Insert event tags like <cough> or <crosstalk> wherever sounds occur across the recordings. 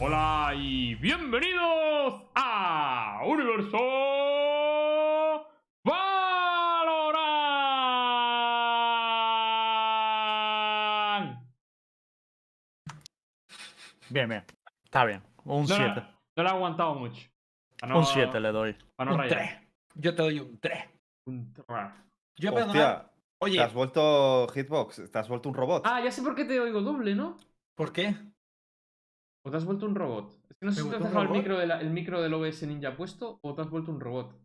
Hola y bienvenidos a Universo Valorant. Bien, bien. Está bien. Un No, 7. no, no lo he aguantado mucho. No- Un 7 le doy. Para no un rayar. 3. Yo te doy un 3. Un tra- Yo perdona. Hostia, Oye, te has vuelto Hitbox, te has vuelto un robot. Ah, ya sé por qué te oigo doble, ¿no? ¿por qué? ¿O te has vuelto un robot? Es que no sé ¿Me si te has dejado el micro, de la- el micro del OBS Ninja puesto o te has vuelto un robot.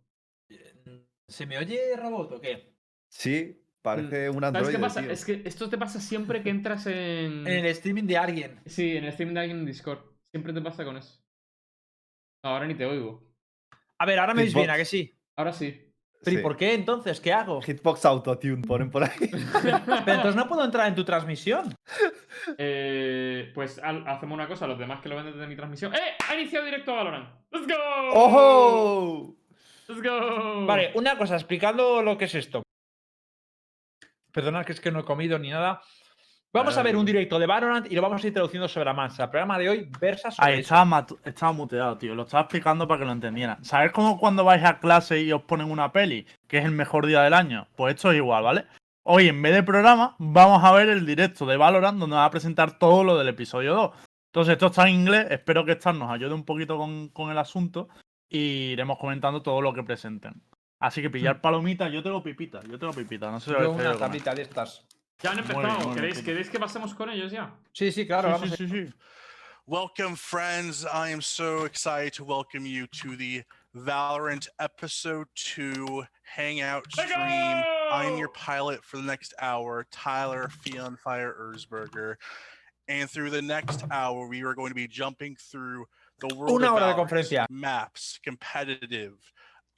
¿Se me oye robot o qué? Sí, parece un ¿Sabes androide. qué pasa? tío. Es que esto te pasa siempre que entras en... <laughs> En el streaming de alguien. Sí, en el stream de alguien en Discord. Siempre te pasa con eso. Ahora ni te oigo. A ver, ahora me veis bien. ¿a que sí? Ahora sí. ¿Pero y Sí. por qué entonces? ¿Qué hago? Hitbox Autotune, ponen por ahí. Pero entonces no puedo entrar en tu transmisión. Eh, pues al- hacemos una cosa, los demás que lo ven desde mi transmisión. ¡Eh! ¡Ha iniciado directo Valorant! ¡Let's go! ¡Ojo! ¡Let's go! Vale, una cosa, explicando lo que es esto. Perdona que es que no he comido ni nada. Vamos a ver un directo de Valorant y lo vamos a ir traduciendo sobre la marcha. El programa de hoy versa sobre Ahí estaba, estaba muteado, tío. Lo estaba explicando para que lo entendieran. ¿Sabes cómo cuando vais a clase y os ponen una peli, que es el mejor día del año? Pues esto es igual, ¿vale? Hoy, en vez de programa, vamos a ver el directo de Valorant, donde va a presentar todo lo del episodio 2. Entonces, esto está en inglés. Espero que Star nos ayude un poquito con, con el asunto. Y iremos comentando todo lo que presenten. Así que pillar palomitas. Yo tengo pipita. Yo tengo pipita. No sé si Yo una tablita de estas. Ya han Muy bien, empezado. muy bien, ¿Queréis, sí. ¿Queréis que pasemos con ellos ya? Sí, sí, claro. Sí, vamos sí, sí, sí. Welcome, friends. I am so excited to welcome you to the Valorant Episode 2 Hangout Let's stream. I'm your pilot for the next hour, Tyler Fire Erzberger. And through the next hour, we are going to be jumping through the world Una of hora de conferencia. maps, competitive,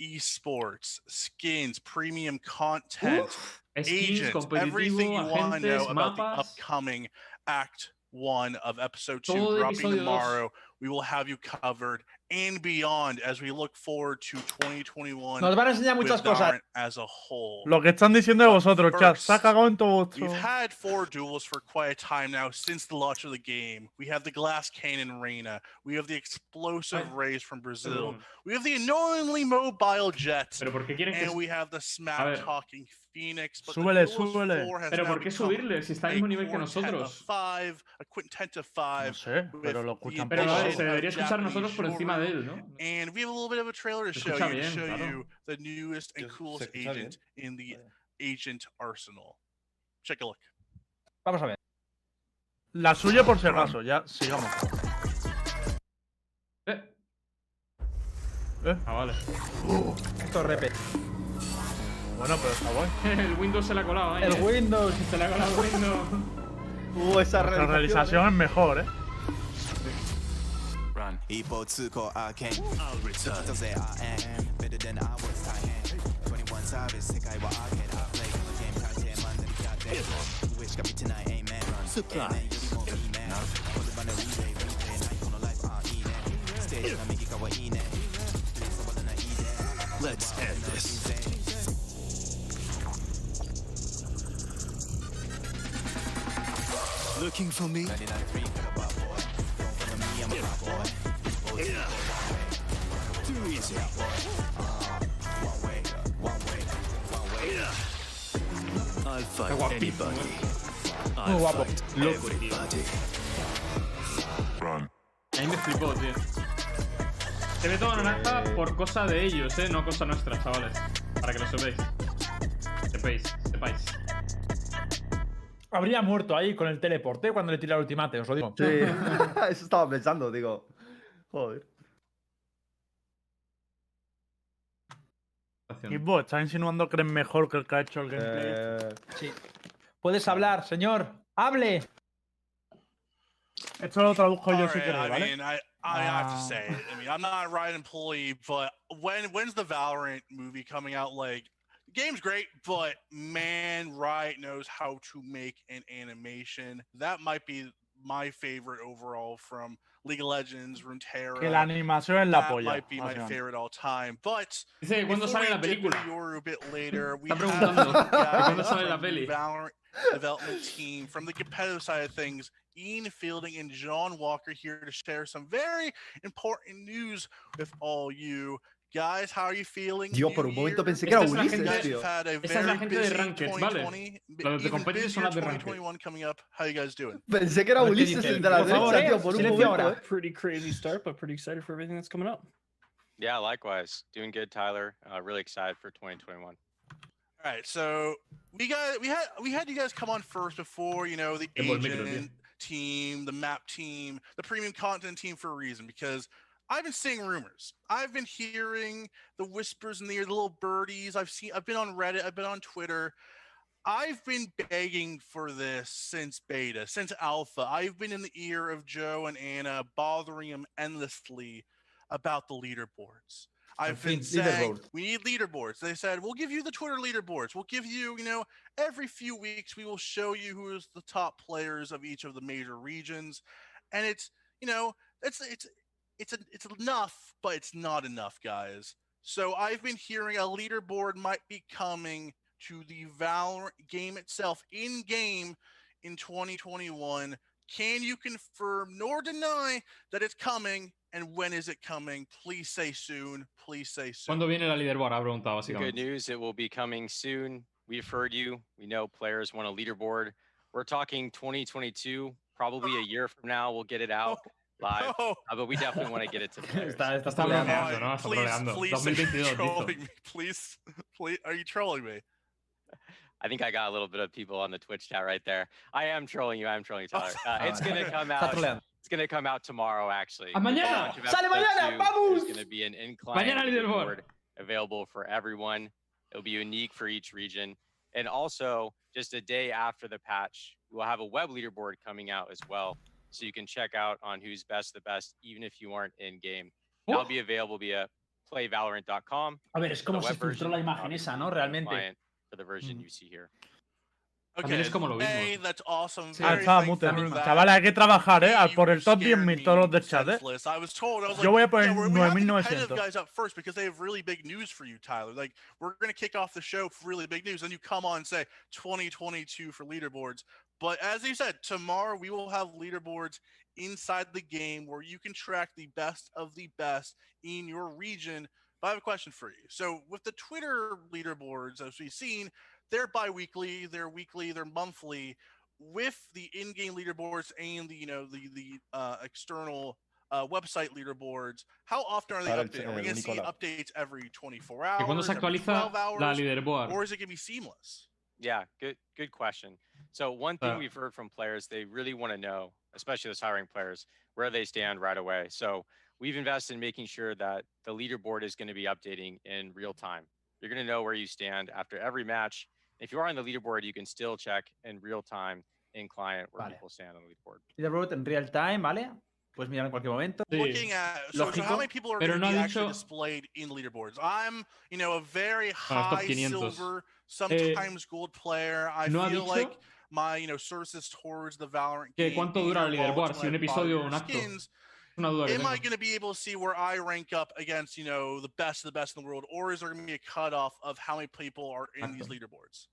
esports, skins, premium content, agents, everything you want to know agentes, about the upcoming Act One of Episode Two Todo dropping episodio dos. tomorrow. We will have you covered and beyond as we look forward to 2021 Nos van a enseñar muchas cosas. As a whole. Lo que están diciendo de vosotros, chat. Se ha cagado en todo. We've had four duels for quite a time now since the launch of the game. We have the Glass Cannon Reina. We have the explosive Ay, Rays from Brazil. We have the annoyingly mobile Jets. Pero ¿por qué quieren que... And we have the smack talking Phoenix. But Súbele, the súbele. 4 has Pero ¿por qué subirle si está al a mismo nivel que nosotros? Five, a quintet of No five. sé, with pero lo escuchan Pero no, se debería escuchar nosotros por encima de genre. él, ¿no? And we have a little bit of a trailer to Se show you, bien, to show claro. you the newest and Se- se coolest escucha bien. agent in the agent arsenal. Check a look. Vamos a ver. La suya por si acaso, ya sigamos. Eh. Eh. Ah, vale. Esto es repe. Bueno, pero está guay. <laughs> El Windows se la ha colado ahí. El ¿eh? Windows. Se la ha colado Windows. <laughs> Uh, esa La realización. realización es mejor, ¿eh? 2 core. I'll return. Say I am better than I was. I am 21 savage. Think I will arcade. I play the game. Man. Then goddamn. Wish got me tonight. Amen. Run. Amen. You want me, man. Hold it by the relay. Replay. Night on life. Stage. I make it go E-man. Please, I wanna eat that. Let's end this. Looking for me? 99 Qué guapo. Loco. A me flipó, tío. Se ve todo naranja por cosa de ellos, eh, no cosa nuestra, chavales. Para que lo sepáis. Sepáis, sepáis. Habría muerto ahí con el teleporte cuando le tiré el ultimate, os lo digo. Sí, <laughs> <laughs> eso estaba pensando, digo. Joder. Y vos, ¿estás insinuando que eres mejor que el que ha hecho el gameplay? Eh, Sí. Puedes hablar, señor. ¡Hable! Esto lo traduzco yo All si right, queréis, I ¿vale? mean, I, I have to Ah. say. I mean, I'm not a Riot employee, but when when's the Valorant movie coming out? Like, game's great, but man, Riot knows how to make an animation. That might be my favorite overall from League of Legends, Runeterra. Que la animación es la that polla. might be my favorite all time. But Dice, ¿cuándo before sale we la dip into película? Yoru a bit <laughs> later, we Está have preguntando, some <laughs> ¿cuándo sale la the peli? Valorant development team from the competitive side of things. Ian Fielding and John Walker here to share some very important news with all you guys. How are you feeling? Dios, New por un momento year. pensé que era Esta es la Ulises, gente- tío. have had a Esta es la very gente de busy Rankeds, ¿vale? 2020, b- Los de even competitive busier son las de Rankeds. 2021 coming up. How you guys doing? Pensé que era A ver qué Ulises dice el él. de la Por favor, derecha, eh, tío, por un silencio momento. ahora. eh. Pretty crazy start, but pretty excited for everything that's coming up. Yeah, likewise. Doing good, Tyler. Uh, really excited for 2021. All right, so we got we had we had you guys come on first before you know the Yeah, well, make it agent team, the map team, the premium content team for a reason because I've been seeing rumors. I've been hearing the whispers in the ear, the little birdies. I've seen I've been on Reddit, I've been on Twitter. I've been begging for this since beta, since alpha. I've been in the ear of Joe and Anna, bothering them endlessly about the leaderboards. I've been saying we need leaderboards. They said we'll give you the Twitter leaderboards. We'll give you, you know, every few weeks we will show you who is the top players of each of the major regions, and it's you know it's it's it's a, it's enough, but it's not enough, guys. So I've been hearing a leaderboard might be coming to the Valorant game itself in game in 2021. Can you confirm nor deny that it's coming? And when is it coming? Please say soon. Please say soon. ¿Cuándo viene la leaderboard? Ha preguntado, Good básicamente. news, it will be coming soon. We've heard you. We know players want a leaderboard. We're talking 2022, probably a <gasps> year from now, we'll get it out oh. Live. Oh, Uh, but we definitely want to get it to <laughs> players. Está, está Está troleando. ¿no? Está please, troleando. please say 2022, you're listo. trolling me. Please, please, are you trolling me? I think I got a little bit of people on the Twitch chat right there. I am trolling you. I am trolling you, Tyler. <laughs> Uh, it's gonna come out. It's gonna come out tomorrow, actually. ¡A with mañana! ¡Sale mañana! two. ¡Vamos! There's gonna be an incline Mañana leaderboard. leaderboard available for everyone. It'll be unique for each region. And also, just a day after the patch, we'll have a web leaderboard coming out as well. So you can check out on who's best the best, even if you aren't in game. That'll Oh, be available via playvalorant.com. A ver, es como the se web filtró la version, imagen obviously, esa, ¿no? the Realmente. client For the version Mm. you see here. También es como lo mismo. Hey, that's awesome. Ah, Very estaba thankful mute. for that. Chavales, hay que trabajar, ¿eh? Al- You Por el top scared 10.000 me todos los de chat, ¿eh? senseless. I was told, I was Yo voy a like, poner yeah, we're, we have the 9.900. competitive guys up first because they have really big news for you, Tyler. Like, we're going to kick off the show for really big news. And you come on and say 2022 for leaderboards. But as you said, tomorrow we will have leaderboards inside the game where you can track the best of the best in your region. But I have a question for you. So, with the Twitter leaderboards, as we've seen, they're bi-weekly, they're weekly, they're monthly. With the in-game leaderboards and the you know the the uh, external uh, website leaderboards, how often are they updated? el- updating? Are we going to see updates every 24 ¿Que hours, cuándo se every actualiza 12 hours, la leaderboard? or is it going to be seamless? Yeah, good good question. So one thing Uh, we've heard from players, they really want to know, especially those hiring players, where they stand right away. So we've invested in making sure that the leaderboard is going to be updating in real time. You're going to know where you stand after every match. If you are on the leaderboard, you can still check in real time in client where Vale. people stand on the leaderboard. Leaderboard en real time, ¿vale? Puedes mirar en cualquier momento. Sí. Looking at so, so how many people are pero going no be ha actually dicho- displayed in leaderboards? I'm, you know, a very high silver, sometimes gold player. I no feel dicho like my, you know, services towards the Valorant que game cuánto dura el leaderboard, si un episodio o un acto. skins. Una duda Am. I going to be able to see where I rank up against, you know, the best of the best in the world, or is there going to be a cutoff of how many people are in these leaderboards?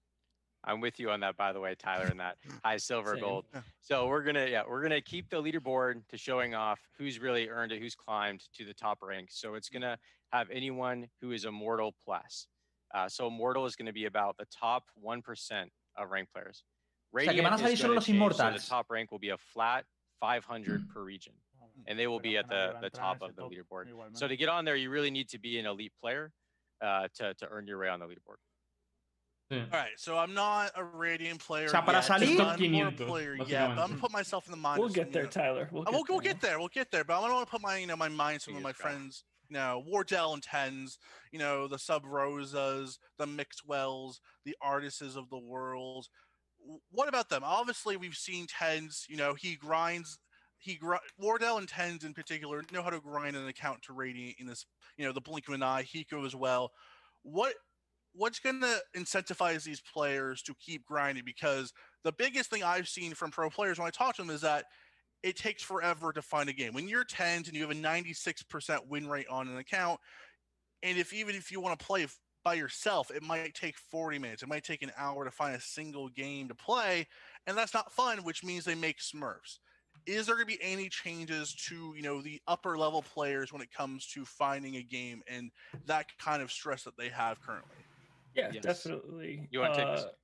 I'm with you on that, by the way, Tyler, in that <laughs> high silver Same. gold. So we're gonna, yeah, we're gonna keep the leaderboard to showing off who's really earned it, who's climbed to the top rank. So it's gonna have anyone who is immortal plus. Uh, so immortal is gonna be about the top one percent of rank players. Sea, que van a salir is solo los change, so the top rank will be a flat 500 per region, and they will be at the the top of the leaderboard. So to get on there, you really need to be an elite player uh, to to earn your way on the leaderboard. Sí. All right, so I'm not a Radiant player. sea, para yet, salir- I'm more a 500, player yet, but I'm gonna put myself in the mind. We'll of some, get you there, know- Tyler. We'll Uh, get we'll, we'll there. get there. We'll get there. But I want to put my, you know, my mind, some of my Fingers crossed. friends, you know, Wardell and TenZ, you know, the Subrozas, the Mixwells, the Artists of the world what about them? Obviously, we've seen TenZ. You know, he grinds. He gr- Wardell and TenZ in particular know how to grind an account to Radiant in this. You know, the blink of an eye. Hiko as well. What what's going to incentivize these players to keep grinding? Because the biggest thing I've seen from pro players when I talk to them is that it takes forever to find a game. When you're TenZ and you have a 96% win rate on an account, and if even if you want to play by yourself, it might take 40 minutes. It might take an hour to find a single game to play, and that's not fun, which means they make Smurfs. Is there going to be any changes to, you know, the upper level players when it comes to finding a game and that kind of stress that they have currently? Yeah, yes. definitely. You want to uh, take this? Uh,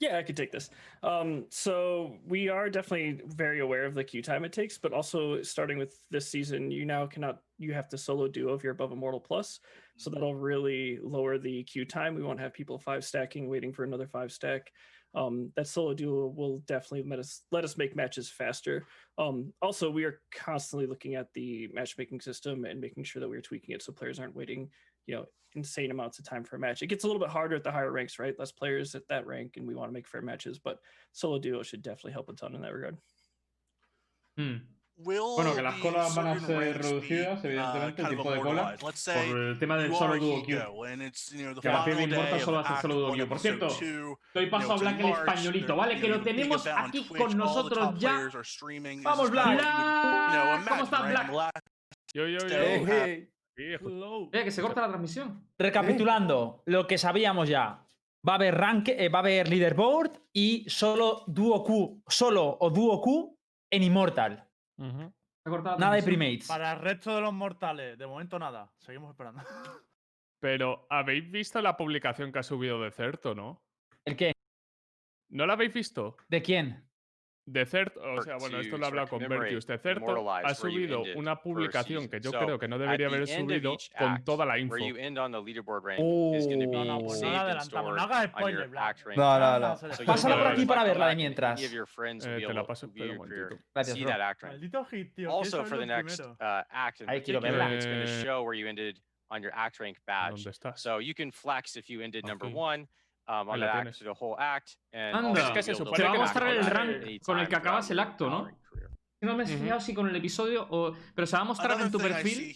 yeah, I could take this. Um, so we are definitely very aware of the queue time it takes, but also starting with this season, you now cannot you have to solo duo if you're above Immortal Plus. So that'll really lower the queue time. We won't have people five stacking waiting for another five stack. Um, that solo duo will definitely let us let us make matches faster. Um, also, we are constantly looking at the matchmaking system and making sure that we are tweaking it so players aren't waiting, you know, insane amounts of time for a match. It gets a little bit harder at the higher ranks, right? Less players at that rank, and we want to make fair matches. But solo duo should definitely help a ton in that regard. Hmm. Bueno, que las colas van a ser reducidas, evidentemente, el tipo de cola, por el tema del solo duo queue. Que la de Immortal solo hace solo duo queue. Por cierto, doy paso a Black el españolito, ¿vale? Que lo tenemos aquí con nosotros ya. ¡Vamos, Black! ¿Cómo estás, Black? Yo, yo, yo. que se corta la transmisión. Recapitulando, lo que sabíamos ya. Va a haber rank, eh, va a haber leaderboard y solo duo Q, solo o duo Q en Immortal. Nada de primates. Para el resto de los mortales, de momento nada. Seguimos esperando. <laughs> Pero, ¿habéis visto la publicación que ha subido de Certo, no? ¿El qué? ¿No la habéis visto? ¿De quién? The Cert, o sea, bueno, esto lo habla con Vertius. The Cert ha subido una publicación que yo creo que no debería haber subido con toda la info. Oh. No, no, pues no la. No hagas spoiler, Black. No, no, no. Pásala por aquí para verla de mientras. Eh, te la paso, pero un momentito. Gracias. Maldito hit, tío. Also, for the next act, Ahí quiero verla. It's going to show where you ended on your act rank badge. ¿Dónde estás? So you can flex if you ended number one um, on act, the whole act. And Anda, es que se supone te va a mostrar el rank con el que acabas el acto, ¿no? No me he fijado si con el episodio o... Pero se va a mostrar en tu perfil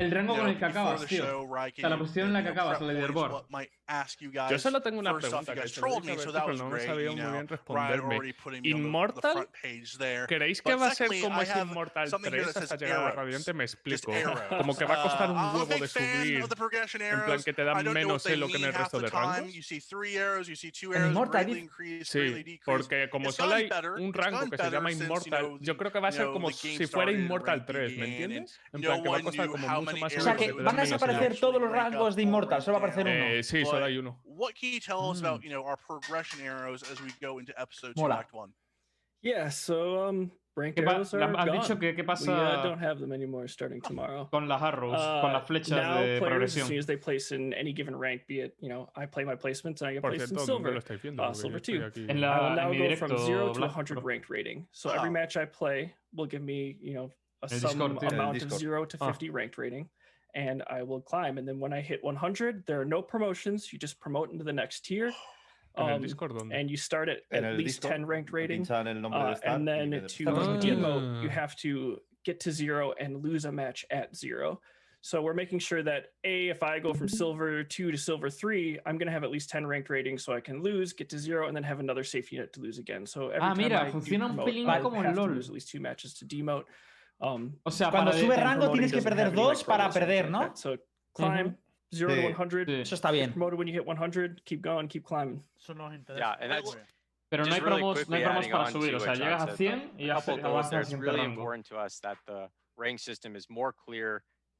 el rango con el que acabas, tío. O sea, la posición en la que acabas, el leaderboard ask you guys. Yo solo tengo una pregunta off, que trolled me, so este that was no great, sabía you know, muy bien responderme. Immortal, ¿creéis que va a ser como es Immortal 3 hasta llegar a Radiante? Me explico. Como que va a costar un huevo de subir. En plan que te da menos elo que en el resto de rangos. Immortal. Sí, porque como solo hay un rango que se llama Immortal, yo creo que va a ser como si fuera Immortal 3, ¿me entiendes? En plan que va a costar como mucho más. O sea que van a desaparecer todos los rangos de Immortal, solo va a aparecer uno. Sí, Uno. What can you tell us about mm. you know our progression arrows as we go into episode two, Mola. act one? Yeah, so um, rank arrows are gone. dicho que qué pasa. We uh, don't have them anymore starting tomorrow. Con las arrows, uh, con las flechas now de players, progresión. As soon as they place in any given rank, be it you know, I play my placements and I get placed cierto, in silver, viendo, uh, silver two. En la, I will now go directo, from zero to 100 ranked rating. So wow. every match I play will give me you know a sum Discord, amount of zero to ah. 50 ah. ranked rating and I will climb. And then when I hit 100, there are no promotions. You just promote into the next tier. <gasps> Um, and you start at at least Discord? 10 ranked rating. Uh, and then to demote, you have to get to zero and lose a match at zero. So we're making sure that A, if I go from silver two to silver three, I'm going to have at least 10 ranked ratings so I can lose, get to zero, and then have another safety net to lose again. So every ah, time mira, I, do promote, I have to lose at least two matches to demote. Um, cuando sube rango tienes que perder 2 para perder, ¿no? So climb 0 to 100. Eso está bien. Promoted when you hit 100, keep going, keep climbing. Pero no hay promos, para subir, o sea, llegas a 100 y ya avanzas en rango. Really important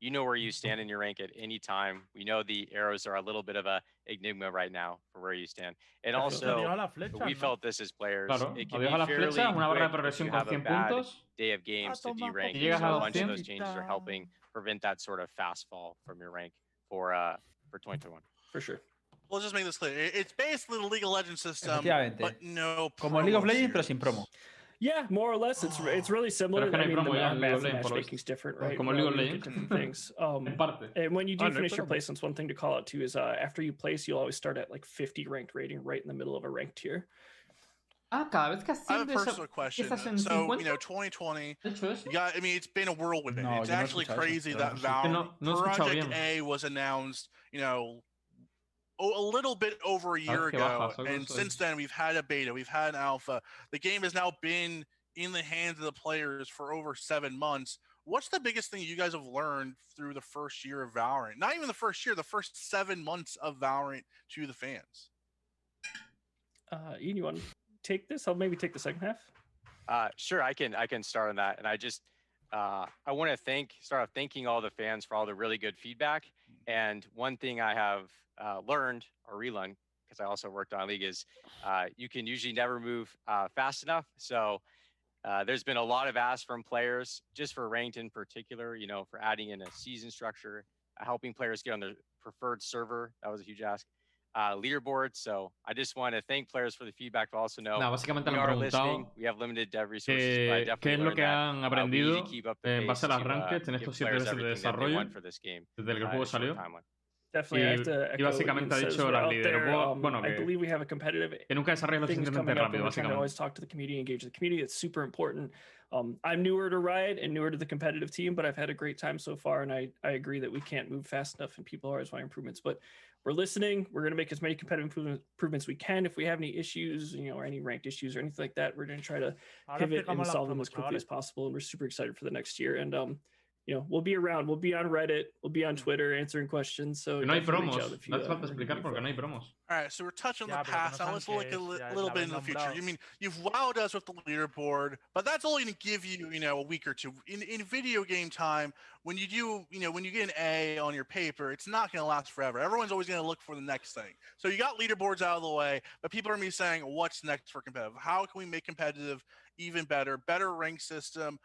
You know where you stand in your rank at any time. We know the arrows are a little bit of a enigma right now for where you stand. And also, we felt this as players. Claro. It can be fairly. flecha, una barra de Day of games ah, to derank. So a bunch of those changes are helping prevent that sort of fast fall from your rank for uh for 2021. For sure. We'll just make this clear. It's basically the League of Legends system, but no Como League of Legends, pero sin promo. Yeah, more or less. It's it's really similar. I mean, the math, math, matchmaking's different, right? Como well, um, different <laughs> things. Um, and when you do finish your placements, one thing to call out too is uh, after you place, you'll always start at like 50 ranked rating, right in the middle of a ranked tier. Ah, cara, es que I have a personal question. So, you know, 2020, yeah, I mean, it's been a whirlwind. No, it's actually crazy that Valve, Project A was announced, you know, a, a little bit over a year que ago, baja, and since then we've had a beta, we've had an alpha. The game has now been in the hands of the players for over seven months. What's the biggest thing you guys have learned through the first year of Valorant? Not even the first year, the first seven months of Valorant to the fans. Uh, Ian, you want to take this? I'll maybe take the second half. Uh, sure, I can I can start on that, and I just uh, I want to thank start off thanking all the fans for all the really good feedback. And one thing I have uh, learned or relearned because I also worked on league is uh, you can usually never move uh, fast enough. So uh, there's been a lot of asks from players just for ranked in particular. You know, for adding in a season structure, helping players get on their preferred server. That was a huge ask. Uh, leaderboard. So I just want to thank players for the feedback, but also know básicamente we are listening. We have limited dev resources, but I definitely qué es lo learned que that, han uh, need aprendido to keep up the en base a pace las uh, rankeds en estos siete players meses de that desarrollo for this game, desde que el uh, juego salió. Timeline. Definitely, I have to y echo what básicamente Ian ha says. dicho We're la out there. Um, bueno, I believe we have a competitive Que nunca desarrolles lo things suficientemente coming up, rápido, and we're trying to always talk to the community, engage the community. It's super important. Um, I'm newer to Riot and newer to the competitive team, but I've had a great time so far, and I I agree that we can't move fast enough, and people always want improvements. But we're listening. We're going to make as many competitive improvement- improvements we can. If we have any issues, you know, or any ranked issues or anything like that, we're going to try to pivot and solve them as quickly as possible. And we're super excited for the next year. And um, you know, we'll be around. We'll be on Reddit. We'll be on Twitter answering questions. So Que no hay promos. out if you, No hace uh, falta explicar porque no hay promos. All right, so we're touching Ya, on the pero no past. Now saben let's look a li- ya little bit in the future. You mean you've wowed us with the leaderboard, but that's only going to give you, you know, a week or two. In in video game time, when you do, you know, when you get an A on your paper, it's not going to last forever. Everyone's always going to look for the next thing. So you got leaderboards out of the way, but people are going to be saying, "What's next for competitive? How can we make competitive even better? Better rank system."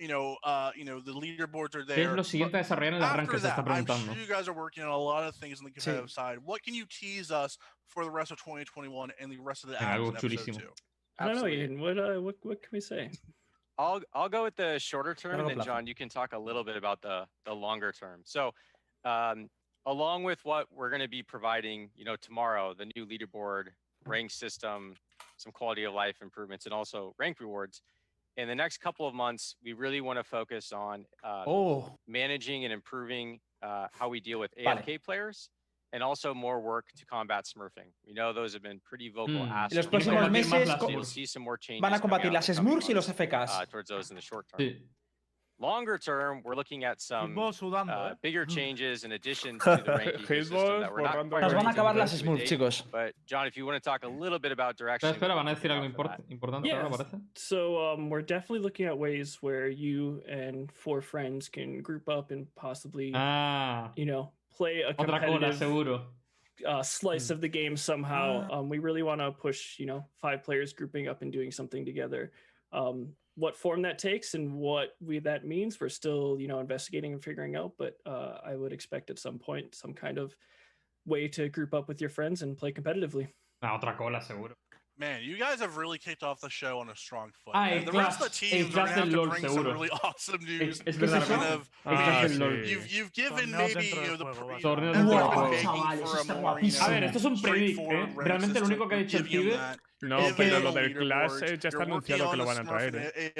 You know, uh, you know, the leaderboards are ¿Qué es there. lo siguiente a desarrollar en las After rankings? Se that, está I'm sure you guys are working on a lot of things on the competitive side. What can you tease us for the rest of 2021 and the rest of the Venga, algo episode chulísimo. two? I don't know, Absolutely. Ian. What uh, what what can we say? I'll I'll go with the shorter term, and then plazo. John, you can talk a little bit about the the longer term. So, um, along with what we're going to be providing, you know, tomorrow, the new leaderboard, rank system, some quality of life improvements, and also rank rewards. In the next couple of months, we really want to focus on uh, Oh, managing and improving uh, how we deal with Vale. AFK players, and also more work to combat smurfing. We know those have been pretty vocal Mm. asks. Y los from Tiene que próximos players, combatir más meses las co- so you'll see some more changes van a combatir las in the coming Smurfs y los months, FKs. uh, towards those in the short term. Sí. Longer term, we're looking at some Fútbol sudando, uh, eh. bigger changes in addition <laughs> to the ranking system that we're not borrando quite Nos van a ready to acabar las implement Smurfs, today. chicos. But John, if you want to talk a little bit about direction, Espera, espera, we're van a decir algo for import- that. importante Yeah. ahora, parece. So um, we're definitely looking at ways where you and four friends can group up and possibly, Ah, you know, play a otra cola, competitive seguro. uh, slice Mm. of the game somehow. Ah. Um, we really want to push, you know, five players grouping up and doing something together. Um, what form that takes and what we that means, we're still, you know, investigating and figuring out. But uh, I would expect at some point some kind of way to group up with your friends and play competitively. Ah, otra cola, seguro. Man, you guys have really kicked off the show on a strong foot. Ah, man. the rest of the Clash- el teams are gonna have del to LOL, bring some seguro. really <laughs> awesome news. Es, es que es ¿Verdad? eso. Kind of- Es que Ah, es el LOL. You've you've given Torneos maybe dentro you know del the juego, pre- vaya. Dentro del juego. Chavales, for a está more, you guapísimo. A know, ver, esto es un predict, straightforward ¿eh? Realmente lo único que ha dicho el pibe. No, pero lo del. Clash ya está anunciado que lo van a traer. eh.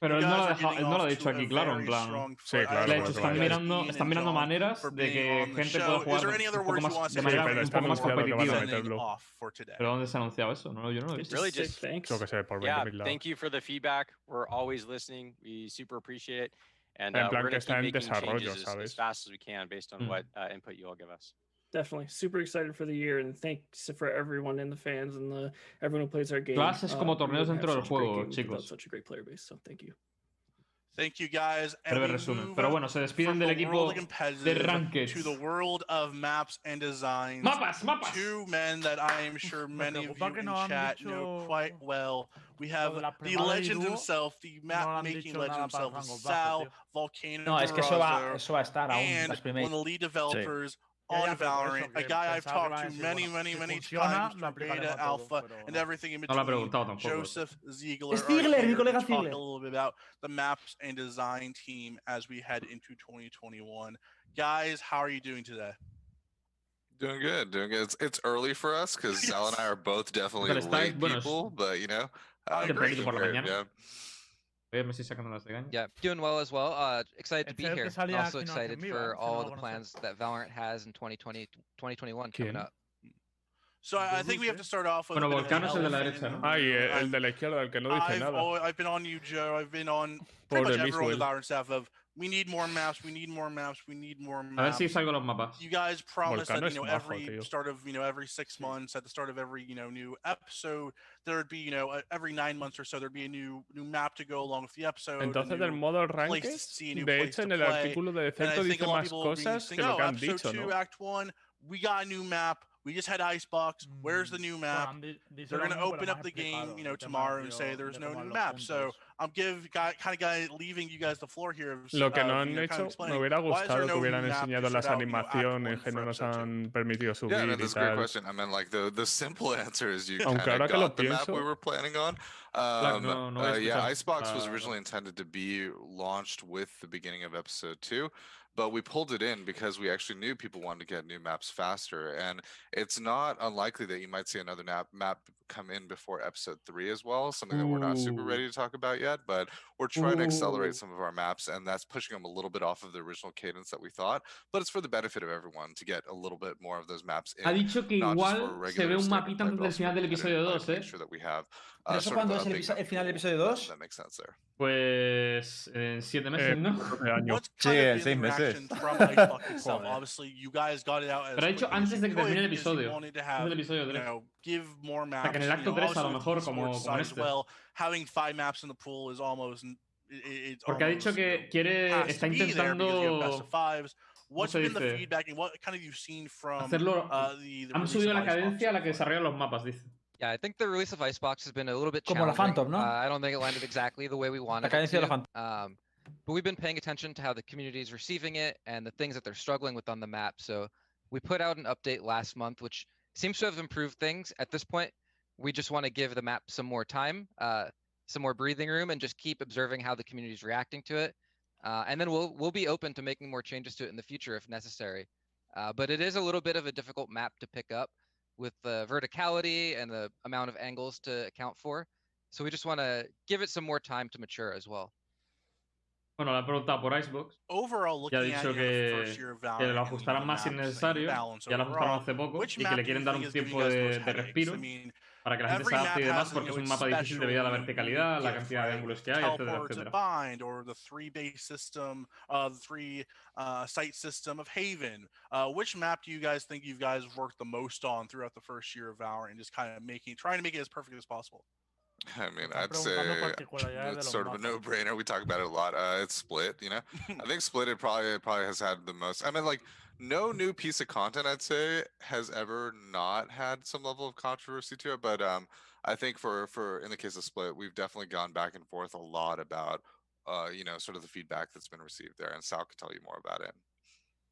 Pero él no lo ha are dejado- getting él no lo ha off dicho aquí claro, en plan. Sí, claro, están mirando, están and mirando maneras de que gente pueda jugar un poco más, de manera pero un está poco más anunciado que van a competitiva. meterlo. today? ¿Pero dónde se ha anunciado eso? No, yo no lo he visto. Really just- thanks. Yo que sé, por Yeah, 20.000 lados. thank you for the feedback. We're always listening. We super appreciate it. And En uh, plan we're que going to está keep en desarrollo, as, as ¿sabes? fast as we can based on Mm. what uh, input you all give us. Definitely super excited for the year and thanks for everyone in the fans and the everyone who plays our game. Clash es como uh, we torneos wouldn't dentro del such a great juego, chicos. Such a great player base, so thank you. Thank you guys. and Breve we resumen. Pero bueno, se despiden del equipo world of de competitive Rankeds. to the world of maps and designs. ¡Mapas, mapas! Two men that I am sure many of you in no han chat know quite well. We have the legend himself, the map making dicho legend himself, Sal. Volcano. No, es que eso va, eso va a estar aún. and Las one primeras. of the lead developers Ya, on ya, pero por eso Valorant, a guy I've talked to many, many, many times lo through aplicaremos beta, alpha, and everything in No lo ha between. Joseph Ziegler. Es are Ziegler, mi here talk A little bit about the maps and design team as we head into 2021. Guys, how are you doing today? Doing good, doing good. It's, it's early for us because Sal and I <laughs> are both definitely late people, but you know, uh, agree. doing por great, yeah. Voy a ver, me estoy las de caña. Yeah, doing well as well. Uh, excited to be es el que here. And salía also excited for all lo the plans that Valorant has in 2020, 2021 coming up. So I, I think we have to start off with. Bueno, a bit of an Volcano es el de la derecha, ¿no? the Ay, el, el de la izquierda, el que no dice I've, nada. I've been on you, Joe. I've been on pretty Pobre much everyone in the Valorant staff of we need more maps, we need more maps, we need more A ver maps. si salgo los mapas. You guys promised Volcano that you know es majo, every tío. start of you know every six months, at the start of every you know new episode, there'd be you know uh, every nine months or so there'd be a new new map to go along with the episode. Entonces, del modo place to ranked, see, a new de place hecho, to en el play. artículo de And I think dice a lot of más people will be cosas que lo oh, que han episode dicho, two, ¿no? Act one, we got a new map. We just had Icebox. Where's the new map? They're going to open up the game, you know, tomorrow and say there's no new map. So I'm give guy, kind of guy leaving you guys the floor here. Lo que uh, no han know, kind of hecho, me hubiera why is there gustado que hubieran new map to enseñado las start out, you know, Act one animaciones que no nos han permitido Yeah, subir no, y that's a great tal. question. I mean, like the the simple <laughs> answer is you Aunque kind ahora of got the map we were planning on. Claro, Um, no- no uh, yeah, escuchar. Icebox was Ah, originally intended to be launched with the beginning of episode two, but we pulled it in because we actually knew people wanted to get new maps faster, and it's not unlikely that you might see another map map come in before episode three as well. Something that we're not super ready to talk about yet, but we're trying to accelerate some of our maps, and that's pushing them a little bit off of the original cadence that we thought. But it's for the benefit of everyone to get a little bit more of those maps in. Ha dicho que not just for igual se ve un mapita play, antes del final del episodio play 2, ¿eh? sure that we have, uh, eso of cuándo es el, el final del episodio 2? That makes sense there. Pues en siete meses, Eh, ¿no? de años. Sí, of en seis meses. reaction from <laughs> Icebox itself? Obviously, you guys got it out as Pero ha dicho antes de que termine el could because you episodio. wanted Antes have, del episodio you 3. know, give more maps. sea, que en el you acto know, 3 a lo obviously with mejor the como- esports como en side as este. well, having five maps in the pool is almost n- it, it's Porque ha dicho almost, you que know, quiere, has está to be there because you have best intentando of fives. What's se been the feedback and what kind of you've seen from hacerlo. uh, the, the Han release subido of la Icebox cadencia a la que so far? desarrollan los mapas, dice. Yeah, I think the release of Icebox has been a little bit Como la challenging. Phantom, ¿no? Uh, I don't think it landed exactly the way we wanted cadencia it de la to. Um, but we've been paying attention to how the community is receiving it and the things that they're struggling with on the map. So we put out an update last month, which seems to have improved things. At this point, we just want to give the map some more time, uh, some more breathing room, and just keep observing how the community is reacting to it. Uh, and then we'll we'll be open to making more changes to it in the future if necessary. Uh, but it is a little bit of a difficult map to pick up with the verticality and the amount of angles to account for. So we just want to give it some more time to mature as well. Bueno, la he preguntado por Icebox. Overall, Ya ha dicho que, first year of que lo and, you know, ajustarán más si es necesario. Ya lo ajustaron hace poco. Y que le quieren dar un tiempo de, de respiro para que la gente se adapte y demás, porque es un mapa difícil debido a la verticalidad, la cantidad de ángulos que hay, etcétera, etcétera. bind or the three base system, uh, the three site system of Haven. Uh, which map do you guys think you guys worked the most on throughout the first year of Valorant and just kind of making, trying to make it as perfect as possible? <laughs> I mean, I'd say preguntando particularidades de it's sort of a no-brainer. We talk about it a lot. Uh, it's split, you know. I think split it probably it probably has had the most. I mean, like no new piece of content I'd say has ever not had some level of controversy to it. But um, I think for for in the case of split, we've definitely gone back and forth a lot about uh, you know, sort of the feedback that's been received there, and Sal could tell you more about it.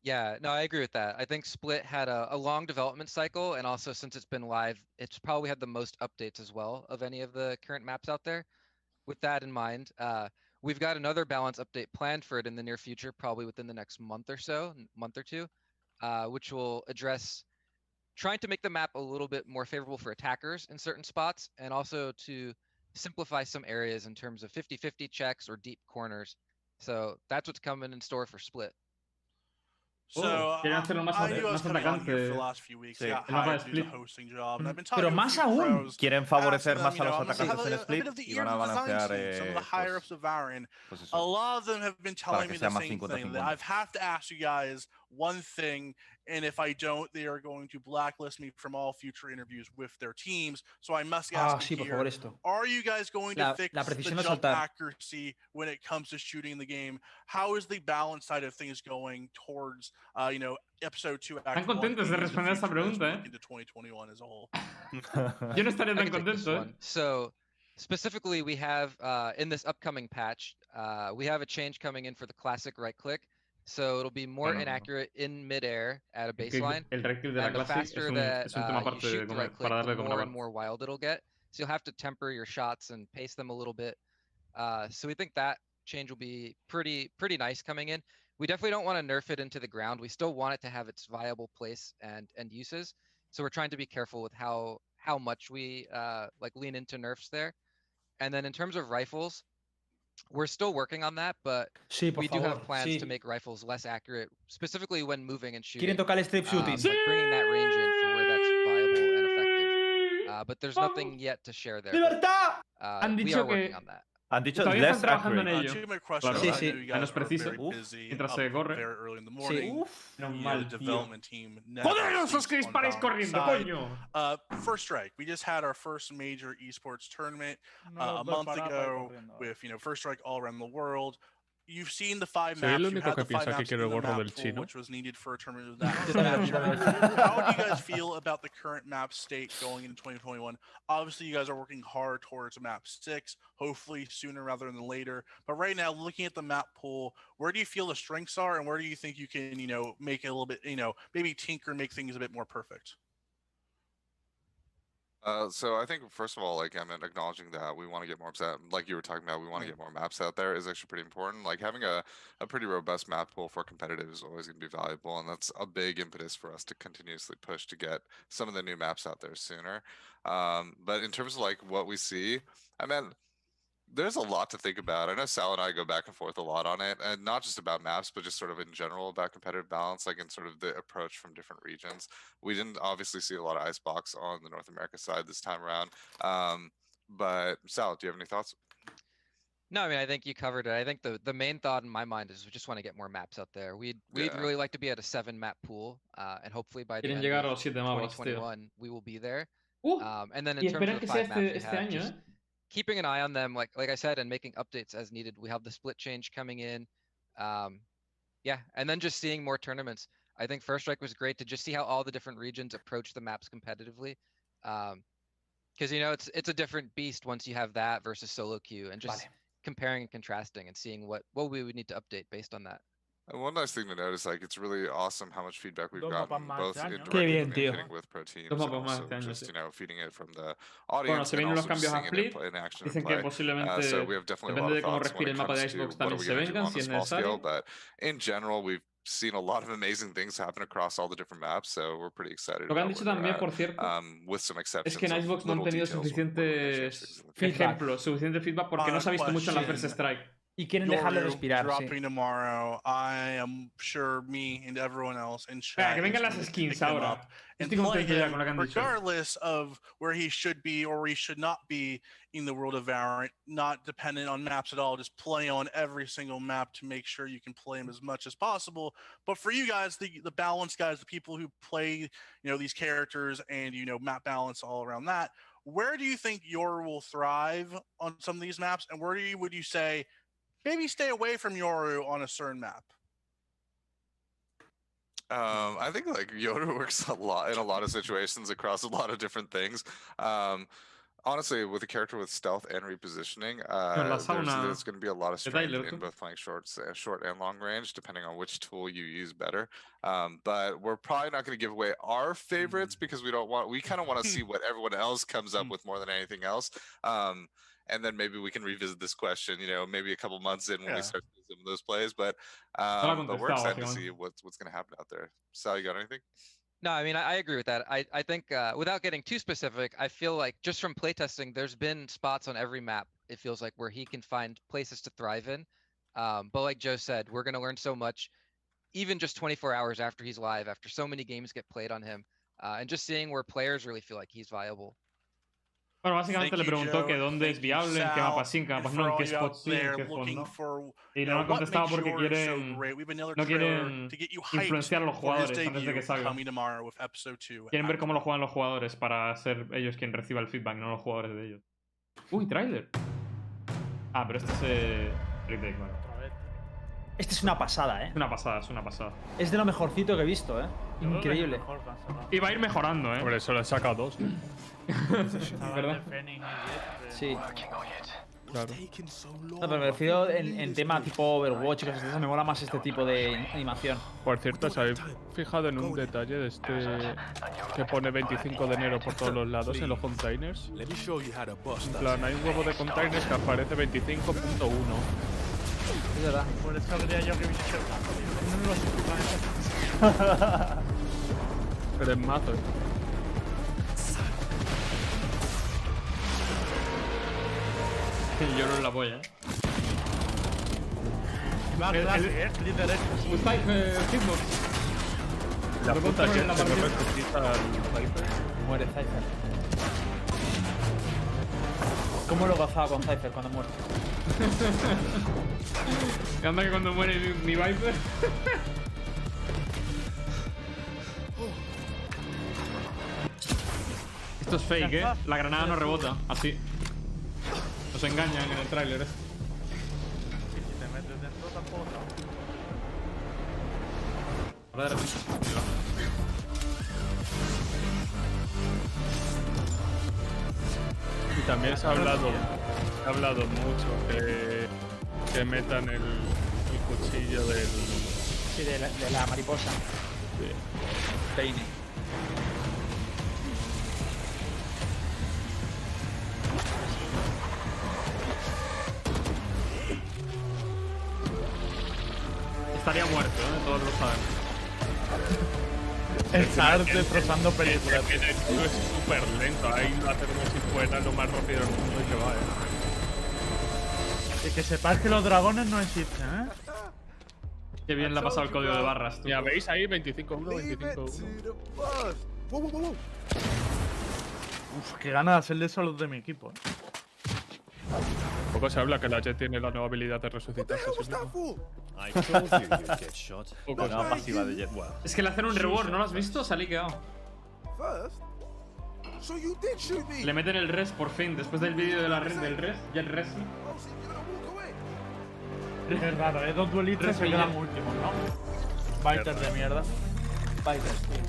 Yeah, no, I agree with that. I think Split had a, a long development cycle, and also since it's been live, it's probably had the most updates as well of any of the current maps out there. With that in mind, uh, we've got another balance update planned for it in the near future, probably within the next month or so, month or two, uh, which will address trying to make the map a little bit more favorable for attackers in certain spots, and also to simplify some areas in terms of 50-50 checks or deep corners. So that's what's coming in store for Split. Oh, quieren hacerlo más, más atacante. Sí. Mm, pero más aún quieren favorecer más a los atacantes en Split y van a balancear eh, pues, pues eso, para que sea más 50-50. I've have to ask you guys one thing, and if I don't, they are going to blacklist me from all future interviews with their teams. So I must Ah, ask sí, you here, favor, esto. are you guys going to La- fix la the jump soltar. accuracy when it comes to shooting the game? How is the balance side of things going towards, uh, you know, episode two, act Están contentos de one, and in responder esa future as we pregunta, ¿eh? into 2021 as a whole? <laughs> Yo no estaría I tan can take this contento, ¿eh? So specifically, we have uh, in this upcoming patch, uh, we have a change coming in for the classic right click. So it'll be more no, no. inaccurate in midair at a baseline. El de la And the es faster un, that es un uh, tema you aparte de the right click, para the darle como more and more wild it'll get. So you'll have to temper your shots and pace them a little bit. Uh, so we think that change will be pretty pretty nice coming in. We definitely don't want to nerf it into the ground. We still want it to have its viable place and and uses. So we're trying to be careful with how how much we uh, like lean into nerfs there. And then in terms of rifles, we're still working on that, but Sí, por we do favor. have plans sí. to make rifles less accurate, specifically when moving and shooting. Quieren tocar el strip um, shooting. like bringing that range in for where that's viable and effective. uh, but there's nothing yet to share there. but, Uh, Han we are working que- on that. Han dicho todavía less están trabajando accurate. en ello. Uh, claro. Sí, sí. Menos preciso. Mientras se corre. Sí. Uf. No mal, ¡Joder, esos que disparáis corriendo, coño! Uh, first Strike. We just had our first major esports tournament uh, a month ago with, you know, First Strike all around the world. You've seen the five Soy el maps. You único had que the five piensa que maps quiero in el the gorro map del pool, chino. which was needed for a tournament of that. <laughs> Yo también. How do you guys feel about the current map state going into 2021? Obviously, you guys are working hard towards map six, hopefully sooner rather than later. But right now, looking at the map pool, where do you feel the strengths are, and where do you think you can, you know, make it a little bit, you know, maybe tinker, make things a bit more perfect? Uh, so I think first of all, like I mean, acknowledging that we want to get more maps out, like you were talking about, we want to get more maps out there is actually pretty important. Like having a, a pretty robust map pool for competitive is always going to be valuable, and that's a big impetus for us to continuously push to get some of the new maps out there sooner. Um, but in terms of like what we see, I mean, there's a lot to think about. I know Sal and I go back and forth a lot on it, and not just about maps, but just sort of in general about competitive balance, like in sort of the approach from different regions. We didn't obviously see a lot of Icebox on the North America side this time around. Um, but Sal, do you have any thoughts? No, I mean I think you covered it. I think the the main thought in my mind is we just want to get more maps out there. We'd we'd Yeah. really like to be at a seven map pool, uh, and hopefully by the end of los siete 2021 we will be there. Um, and then in y terms of the five maps we este, este have, just ¿eh? Keeping an eye on them, like like I said, and making updates as needed. We have the split change coming in. Um, yeah, and then just seeing more tournaments. I think First Strike was great to just see how all the different regions approach the maps competitively. Um, because you know it's it's a different beast once you have that versus solo queue, and just Vale. comparing and contrasting and seeing what what we would need to update based on that. And one nice thing to note is like it's really awesome how much feedback we've Dos gotten más both este año, ¿no? indirectly Qué bien, tío. with pro teams and also este just sí. you know feeding it from the Bueno, audience se and los also just cambios a seeing it in, Flip. pl- in action and que play. Uh, so we have definitely a depende lot de of cómo thoughts when respire it el mapa de comes to Icebox, what también are we se going to do vengan on si a es small scale. necesario. But in general, we've seen a lot of amazing things happen across all the different maps, so we're pretty excited Lo que han about dicho where we're también, at, por cierto, um, with some exceptions es que en of Icebox no han little tenido details where- where we're gonna suficientes in the future. Feedback. ejemplos, suficiente feedback porque no se ha visto mucho en la. First Strike. Y quieren dejarle Yoru respirar, sí. dropping tomorrow. I am sure me and everyone else in Venga, chat que vengan las gonna skins pick him ahora. up and Estoy play contento ya con lo que han dicho. regardless of where he should be or where he should not be in the world of Valorant. Not dependent on maps at all. Just play on every single map to make sure you can play him as much as possible. But for you guys, the the balance guys, the people who play, you know, these characters and you know map balance all around that. Where do you think Yoru will thrive on some of these maps, and where do you would you say maybe stay away from Yoru on a certain map? Um, I think like Yoru <laughs> works a lot in a lot of situations across a lot of different things. Um, honestly, with a character with stealth and repositioning, uh, la there's, there's going to be a lot of de strength in both playing shorts, uh, short and long range, depending on which tool you use better. Um, but we're probably not going to give away our favorites because we don't want. We kind of want to <laughs> see what everyone else comes up with more than anything else. Um, and then maybe we can revisit this question, you know, maybe a couple months in when Yeah. we start to see some of those plays. But um, but we're excited to see what's what's going to happen out there. Sal, you got anything? No, I mean I, I agree with that. I I think uh, without getting too specific, I feel like just from playtesting, there's been spots on every map. It feels like where he can find places to thrive in. Um, but like Joe said, we're gonna learn so much, even just 24 hours after he's live, after so many games get played on him, uh, and just seeing where players really feel like he's viable. Bueno, básicamente le preguntó que dónde es viable, en qué mapa 5, en qué mapa no, en qué spot sí, en fondo. Y no han contestado porque quieren, no quieren influenciar a los jugadores antes de que salga. Quieren ver cómo lo juegan los jugadores para ser ellos quien reciba el feedback, no los jugadores de ellos. Uy, trailer. Ah, pero este es eh, bueno. Este es una pasada, ¿eh? Es una pasada, es una pasada. Es de lo mejorcito que he visto, ¿eh? Increíble. Y va a ir mejorando, ¿eh? Por eso le saca dos. <laughs> ¿Verdad? Sí. Claro. No, pero me refiero en, en tema tipo Overwatch y cosas de esas, me mola más este tipo de animación. Por cierto, ¿os habéis fijado en un detalle de este que pone 25 de enero por todos los lados en los containers? En plan, hay un huevo de containers que aparece 25.1. Es verdad. Por eso creía yo que hubiese hecho el mazo, tío. No me vas a Pero es mazo, eh. Yo no la voy, eh. Va, el, el, eh, líder es. Spike, eh, hitbox. La puta que la partida. Muere Cypher. ¿Cómo lo gafaba con Cypher cuando muere? Que <laughs> anda que cuando muere mi, mi Viper. Esto es fake, eh. La granada no rebota. Así. Nos engañan en el tráiler. eh. Si te metes dentro tampoco. Ahora de. Y también se ha hablado, ha hablado mucho que, que metan el, el cuchillo del. Sí, de la, de la mariposa. Peine. Estaría muerto, ¿eh? Todos lo sabemos. Estar destrozando películas. Es súper lento. Ahí lo hace como si fuera lo más rápido del mundo y que va, eh. Y que sepáis que los dragones no existen, ¿eh? Qué bien le ha pasado el código de barras, tú. Ya veis ahí 25-1, 25-1. Uf, qué ganas de hacerle eso a los de mi equipo. ¿eh? Poco se habla que la Jet tiene la nueva habilidad de mismo. <laughs> Poco se Una pasiva de Jet. Es que le hacen un reward, ¿no lo has visto? Se ha liqueado. Le meten el res por fin, después del vídeo de la red del res, ya el res. Es raro, ¿eh? Dos duelistas se quedan últimos, ¿no? Fighters de mierda. Fighters, tío.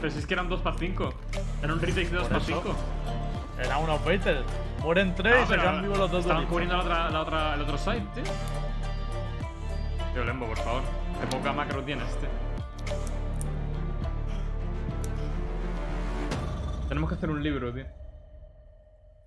Pero si es que eran 2 para 5. Era un retake de 2 Por para eso. 5. Eran unos fighters. Mueren tres y se quedan vivos los dos Estaban cubriendo la otra, la otra, el otro side, tío. Tío, Lembo, por favor. Qué poca macro tienes, tío. Tenemos que hacer un libro, tío.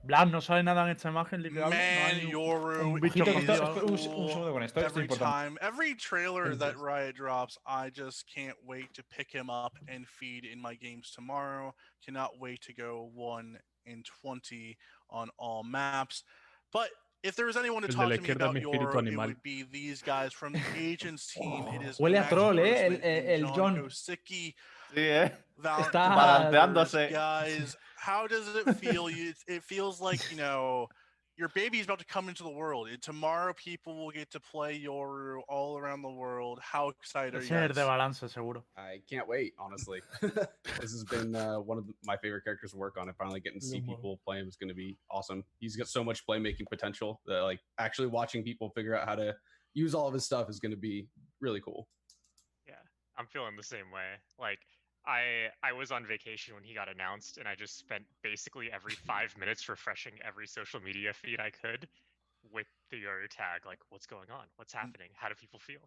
Blas no sabe nada en esta imagen, literal. Man, no un- Yoru, un bicho cool un- un segundo con esto, esto es every importante. time, every trailer that. Riot drops, I just can't wait to pick him up and feed in my games tomorrow. Cannot wait to go one in twenty on all maps. But if there was anyone to talk la to me izquierda es about mi espíritu Yoru, it animal. would be these guys from the Agents <laughs> team. It is Huele a troll, eh, el- el- John John. Kosicki. Sí, eh. Está- Balanceándose. guys how does it feel you it- it feels like you know your baby's about to come into the world and tomorrow people will get to play yoru all around the world how excited are you es de balance, seguro. I can't wait, honestly. this has been uh, one of the- my favorite characters to work on, and finally getting to see Yeah, people play him is going to be awesome. He's got so much playmaking potential that, like, actually watching people figure out how to use all of his stuff is going to be really cool. Yeah, I'm feeling the same way. Like I I was on vacation when he got announced and I just spent basically every 5 <laughs> minutes refreshing every social media feed I could with the Yoru tag like what's going on? What's happening? How do people feel?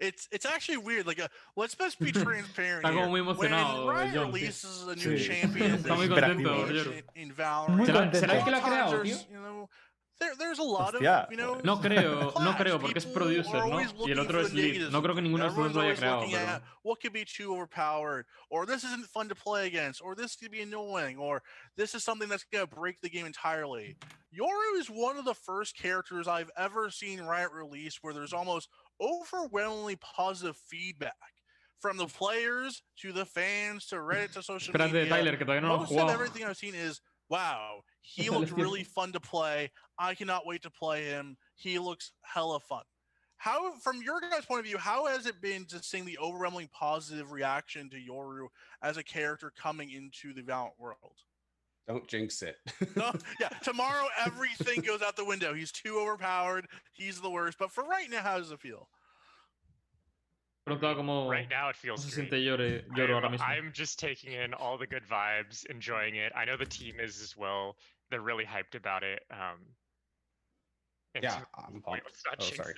it's it's actually weird like uh, let's best be <laughs> transparent Está here. when Riot releases a new champion <laughs> Está muy there's contento, innovation Yoru. in Valorant Muy ¿Será, contento. será que lo ha Sometimes there's, tío? you know, there, there's a lot Hostia. of you know No creo, no creo, porque es People producer, are ¿no? always Y el looking otro es lead. No creo que ninguno de los dos lo haya creado, pero... at what could be too overpowered, or this isn't fun to play against, or this could be annoying, or this is something that's gonna break the game entirely. Yoru is one of the first characters I've ever seen Riot release where there's almost overwhelmingly positive feedback from the players to the fans to Reddit to social Espérate, media. Tyler, que todavía no lo Most of everything I've seen is wow, he <laughs> Dale looked really fun to play. I cannot wait to play him. He looks hella fun. How, from your guys' point of view, how has it been to seeing the overwhelming positive reaction to Yoru as a character coming into the Valorant world? Don't jinx it. No, <laughs> oh, <laughs> yeah, tomorrow everything goes out the window. He's too overpowered. He's the worst. But for right now, how does it feel? Preguntaba cómo, Right now it feels se great. siente Llore, Lloro I'm. I'm just taking in all the good vibes, enjoying it. I know the team is as well. They're really hyped about it. Um, yeah, I'm pumped. Oh, sorry.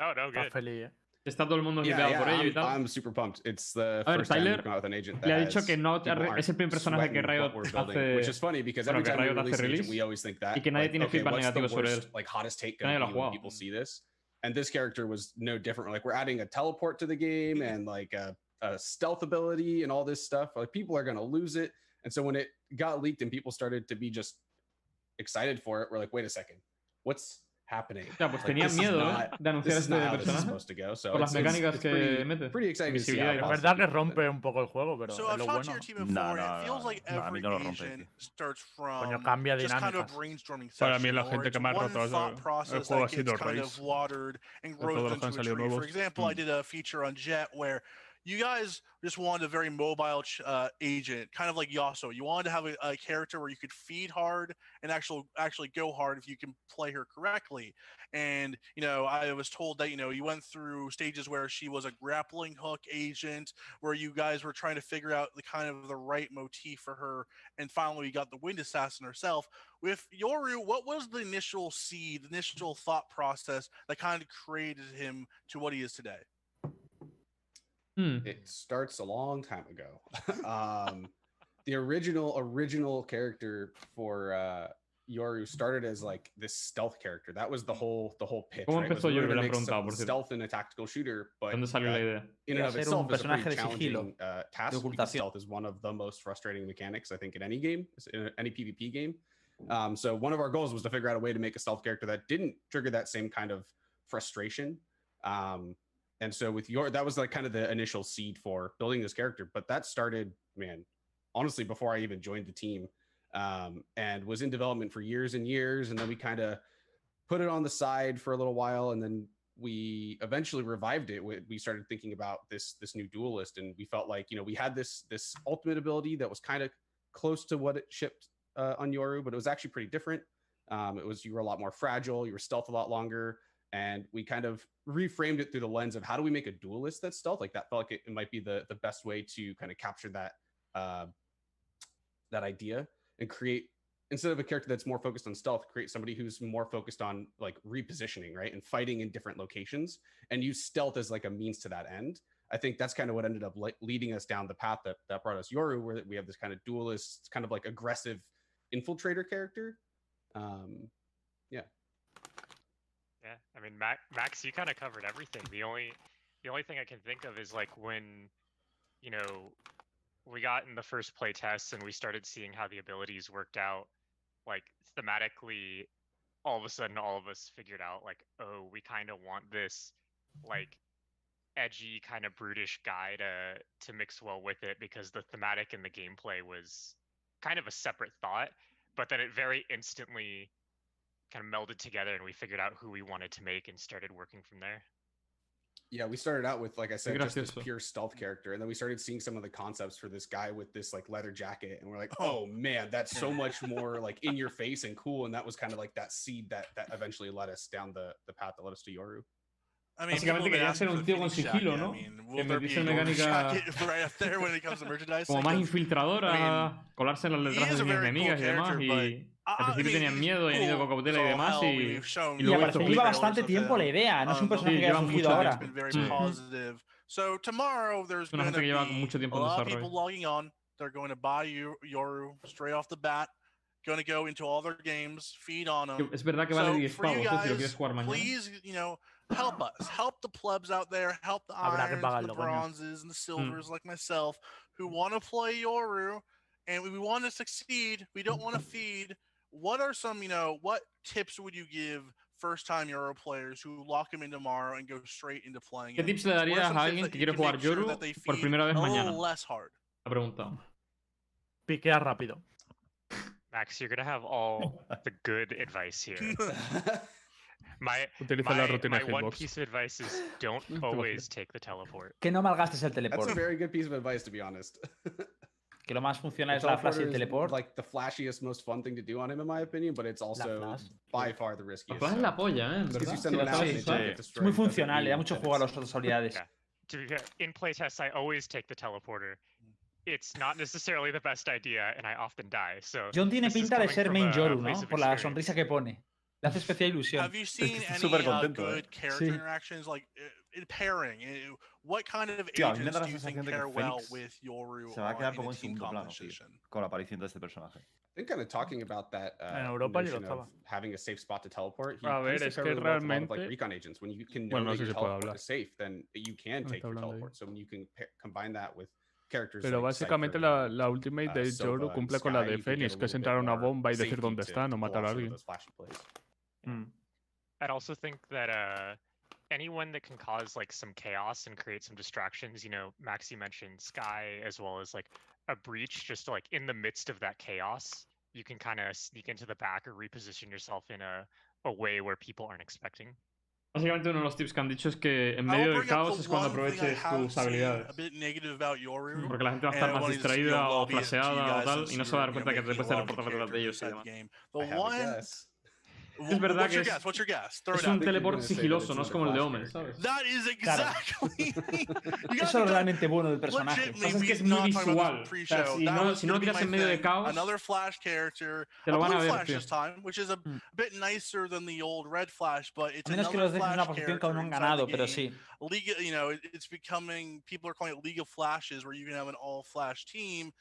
Oh no, good. feliz. Está todo el mundo Yeah, yeah, por ello y I'm, tal. I'm super pumped. It's the A ver, first time Tyler we've come out with an agent le ha dicho has- que no people arre- aren't es el primer personaje que sweating Riot we're building, hace- which is funny because every que time we Riot release agent, we always think that y que nadie like, tiene okay, feedback what's the negativo sobre él. like hottest take gonna be when jugado. people see this. And this character was no different. Like we're adding a teleport to the game <laughs> and like a, a stealth ability and all this stuff. Like people are gonna lose it. And so when it got leaked and people started to be just excited for it, we're like, wait a second, what's happening. Ya, pues Like, tenían this is miedo, ¿eh? not- de anunciar este not how this is personaje. supposed to go, so Por las it's- it's- mecánicas it's que pretty- mete. Pretty excited to see Visibilidad how y it Es demás. verdad que rompe un poco el juego, pero So es I've lo talked to bueno. your team before, No, and no, it feels no, like no, a mí every no lo rompe, Asian starts Coño, from cambia just kind of brainstorming Para mí la gente it's que más one roto thought el process juego ha that sido kind Raze. of watered and De todos grows los que into han salido tree. For nuevos. example, I Mm. did a feature on Jett where you guys just wanted a very mobile uh, agent, kind of like Yasuo. You wanted to have a, a character where you could feed hard and actually actually go hard if you can play her correctly. And you know, I was told that you know you went through stages where she was a grappling hook agent, where you guys were trying to figure out the kind of the right motif for her, and finally we got the wind assassin herself. With Yoru, what was the initial seed, the initial thought process that kind of created him to what he is today? Hmm. It starts a long time ago. <laughs> um, the original original character for uh, Yoru started as like this stealth character. That was the whole the whole pitch. ¿Cómo right? Was empezó we Yoru? Le han make some por stealth in a tactical shooter, but ¿Dónde salió la uh, idea? in and of itself un is a pretty personaje de sigilo. challenging uh, task. Because. Stealth is one of the most frustrating mechanics I think in any game, in any PvP game. Um, so one of our goals was to figure out a way to make a stealth character that didn't trigger that same kind of frustration. Um, and so with your that was like kind of the initial seed for building this character, but that started, man, honestly before I even joined the team, um, and was in development for years and years, and then we kind of put it on the side for a little while, and then we eventually revived it. We, started thinking about this this new duelist, and we felt like you know we had this this ultimate ability that was kind of close to what it shipped uh, on Yoru, but it was actually pretty different. Um, it was you were a lot more fragile, you were stealth a lot longer, and we kind of reframed it through the lens of how do we make a duelist that's stealth? Like that felt like it, might be the the best way to kind of capture that uh, that idea and create instead of a character that's more focused on stealth, create somebody who's more focused on like repositioning, right, and fighting in different locations, and use stealth as like a means to that end. I think that's kind of what ended up le- leading us down the path that that brought us Yoru, where we have this kind of duelist, kind of like aggressive infiltrator character. Um, yeah. Yeah, I mean, Max, Max you kind of covered everything. The only, the only thing I can think of is like when, you know, we got in the first play tests and we started seeing how the abilities worked out. Like thematically, all of a sudden, all of us figured out like, oh, we kind of want this, like, edgy kind of brutish guy to to mix well with it because the thematic and the gameplay was kind of a separate thought, but then it very instantly kind of melded together and we figured out who we wanted to make and started working from there. Yeah, we started out with, like I said, just this gracioso. pure stealth character, and then we started seeing some of the concepts for this guy with this like leather jacket, and we're like, oh man, that's so much more like in your face and cool, and that was kind of like that seed that that eventually led us down the the path that led us to Yoru. I mean, Básicamente people have been quería asking ser un for the tío con sigilo, ¿no? I mean, Que will there be metiese a mecánica jacket <laughs> right up there when it comes to merchandise? como más Because infiltrador mean, colarse en las letras de a líneas very cool enemigas y demás. character, but Y I- al I principio tenían miedo y han ido cool, con cautela y so demás. Y, y luego lleva bastante tiempo la idea, no es un the personaje Sí, que haya surgido ahora. Mm. Es una gente que lleva be mucho a tiempo en lot of desarrollo. people logging on. They're going to buy Yu- Yoru straight off the bat. Going to go into all their games, feed on them. Es verdad que vale So 10 for you pavos, ¿eh? si lo quieres jugar mañana. please, you know, help us, help the plebs out there, help the irons, the bronzes, and the silvers like myself who want to play Yoru and we want to succeed. We don't want to feed. What are some, you know, what tips would you give first time Yoru players who lock him in tomorrow and go straight into playing? ¿Qué it? tips le What are darías some a tips alguien que you quiere can jugar make sure Yoru that they por feed primera vez a mañana? little less hard? Ha preguntado. Piquea rápido. Max, you're gonna have all the good advice here. <laughs> My Utiliza my, la rutina my one piece of advice is <laughs> don't always take the teleport. Que no malgastes el That's a very good piece of advice, to be honest. <laughs> Que lo más funciona The es la flash y el teleporter is, teleport. like the flashiest, most fun thing to do on him, in my opinion, but it's also by far the riskiest. Flash es la polla, ¿eh? Verdad. usar. doesn't get Es muy funcional, le da mucho juego a las otras habilidades. Yeah. To be fair, in playtests, I always take the teleporter. It's not necessarily the best idea, and I often die. So John tiene pinta de ser main Yoru, ¿no? Por la sonrisa que pone. Le hace especial ilusión. Have you <laughs> seen any súper uh, contento, eh. good character Sí. interactions like uh, in pairing? Uh, What kind of Tío, a mí me agents da la do you think sensación de que pair well Fénix with Yoru se va a on- quedar in como a en team segundo plano, tío, composition? con la aparición de este personaje. I think kind of talking about that uh, En Europa ya lo notion of estaba. having a safe spot to teleport. He A ver, plays the es que card really with a lot of, like recon agents. When you can know Bueno, no that sé your si puedo teleport hablar. is safe, then you can No take está your hablando teleport. So when you can pa- combine that with characters Pero like básicamente Cypher, la, la ultimate uh, de Sova, Yoru and cumple con la Skye, de you can get Fénix, a que es little entrar a bit una more bomba y decir safety dónde to está, no pull matar a some of alguien. those flashy plays. Mm. I'd also think that uh, anyone that can cause like some chaos and create some distractions, you know, Maxi mentioned Skye as well as like a breach, just like in the midst of that chaos, you can kind of sneak into the back or reposition yourself in a, a way where people aren't expecting. Básicamente uno de los tips que han dicho es que en I will medio del bring up caos the es cuando one thing I aproveches have tus seen habilidades. A bit negative about Yoru. Porque la gente va a and estar más you know, distraída o lobby it to you flasheada o tal y no se va a dar cuenta que te puedes a lot of teleportar detrás de ellos Es verdad What's que your es- guess? What's your guess? Throw Es un teleport sigiloso, no es como el de Omen. ¿sabes? That is exactly. <laughs> Eso es lo realmente bueno del personaje. es que es muy visual. O pre-show. sea, si no, si no lo tiras en medio de caos, Another Flash character. te lo van a ver, Flash tío. this time, which is a bit nicer than the old Red Flash, but it's A menos que los dejes en una posición que aún no han ganado, pero sí. League, you know, it, it's becoming. People are calling it League of Flashes, where you can have an all Flash team.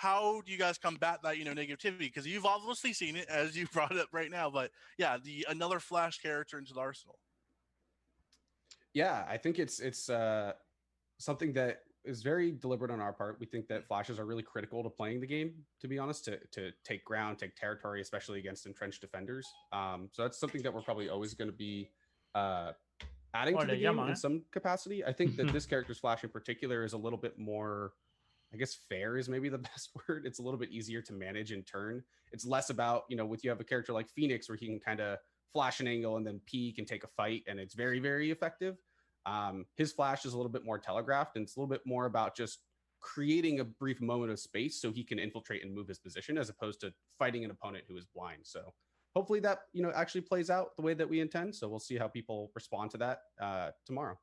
How do you guys combat that, you know, negativity? Because you've obviously seen it, as you <laughs> brought it up right now. But yeah, the another Flash character into the arsenal. Yeah, I think it's it's uh, something that is very deliberate on our part. We think that flashes are really critical to playing the game. To be honest, to to take ground, take territory, especially against entrenched defenders. Um, so that's something that we're probably always going to be uh, adding to the le game llaman, in some capacity. I think that <laughs> this character's flash in particular is a little bit more. I guess fair is maybe the <laughs> best word. It's a little bit easier to manage and turn. It's less about, you know, with you have a character like Phoenix where he can kind of flash an angle and then peek and take a fight, and it's very, very effective. Um, his flash is a little bit more telegraphed, and it's a little bit more about just creating a brief moment of space so he can infiltrate and move his position as opposed to fighting an opponent who is blind. So hopefully that you know actually plays out the way that we intend. So we'll see how people respond to that uh, tomorrow.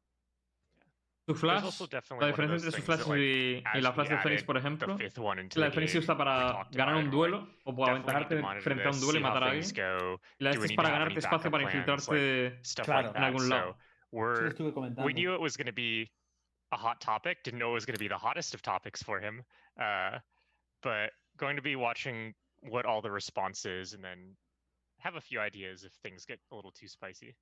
Su There's flash, also la definitely one of diferencia those entre su things flash that, y, y la flash de Fénix, por the ejemplo, fifth one into la the de Fénix se usa we para ganar un duelo o para definitely need to aventajarte monitor frente a un duelo y matar a things alguien. go, Y la do esta we es para ganarte espacio para infiltrarte Claro. en algún lado. We're we knew it was going to be a hot topic. Didn't know it was going to be the hottest of topics for him. Uh, but going to be watching what all the response is, and then have a few ideas if things get a little too spicy.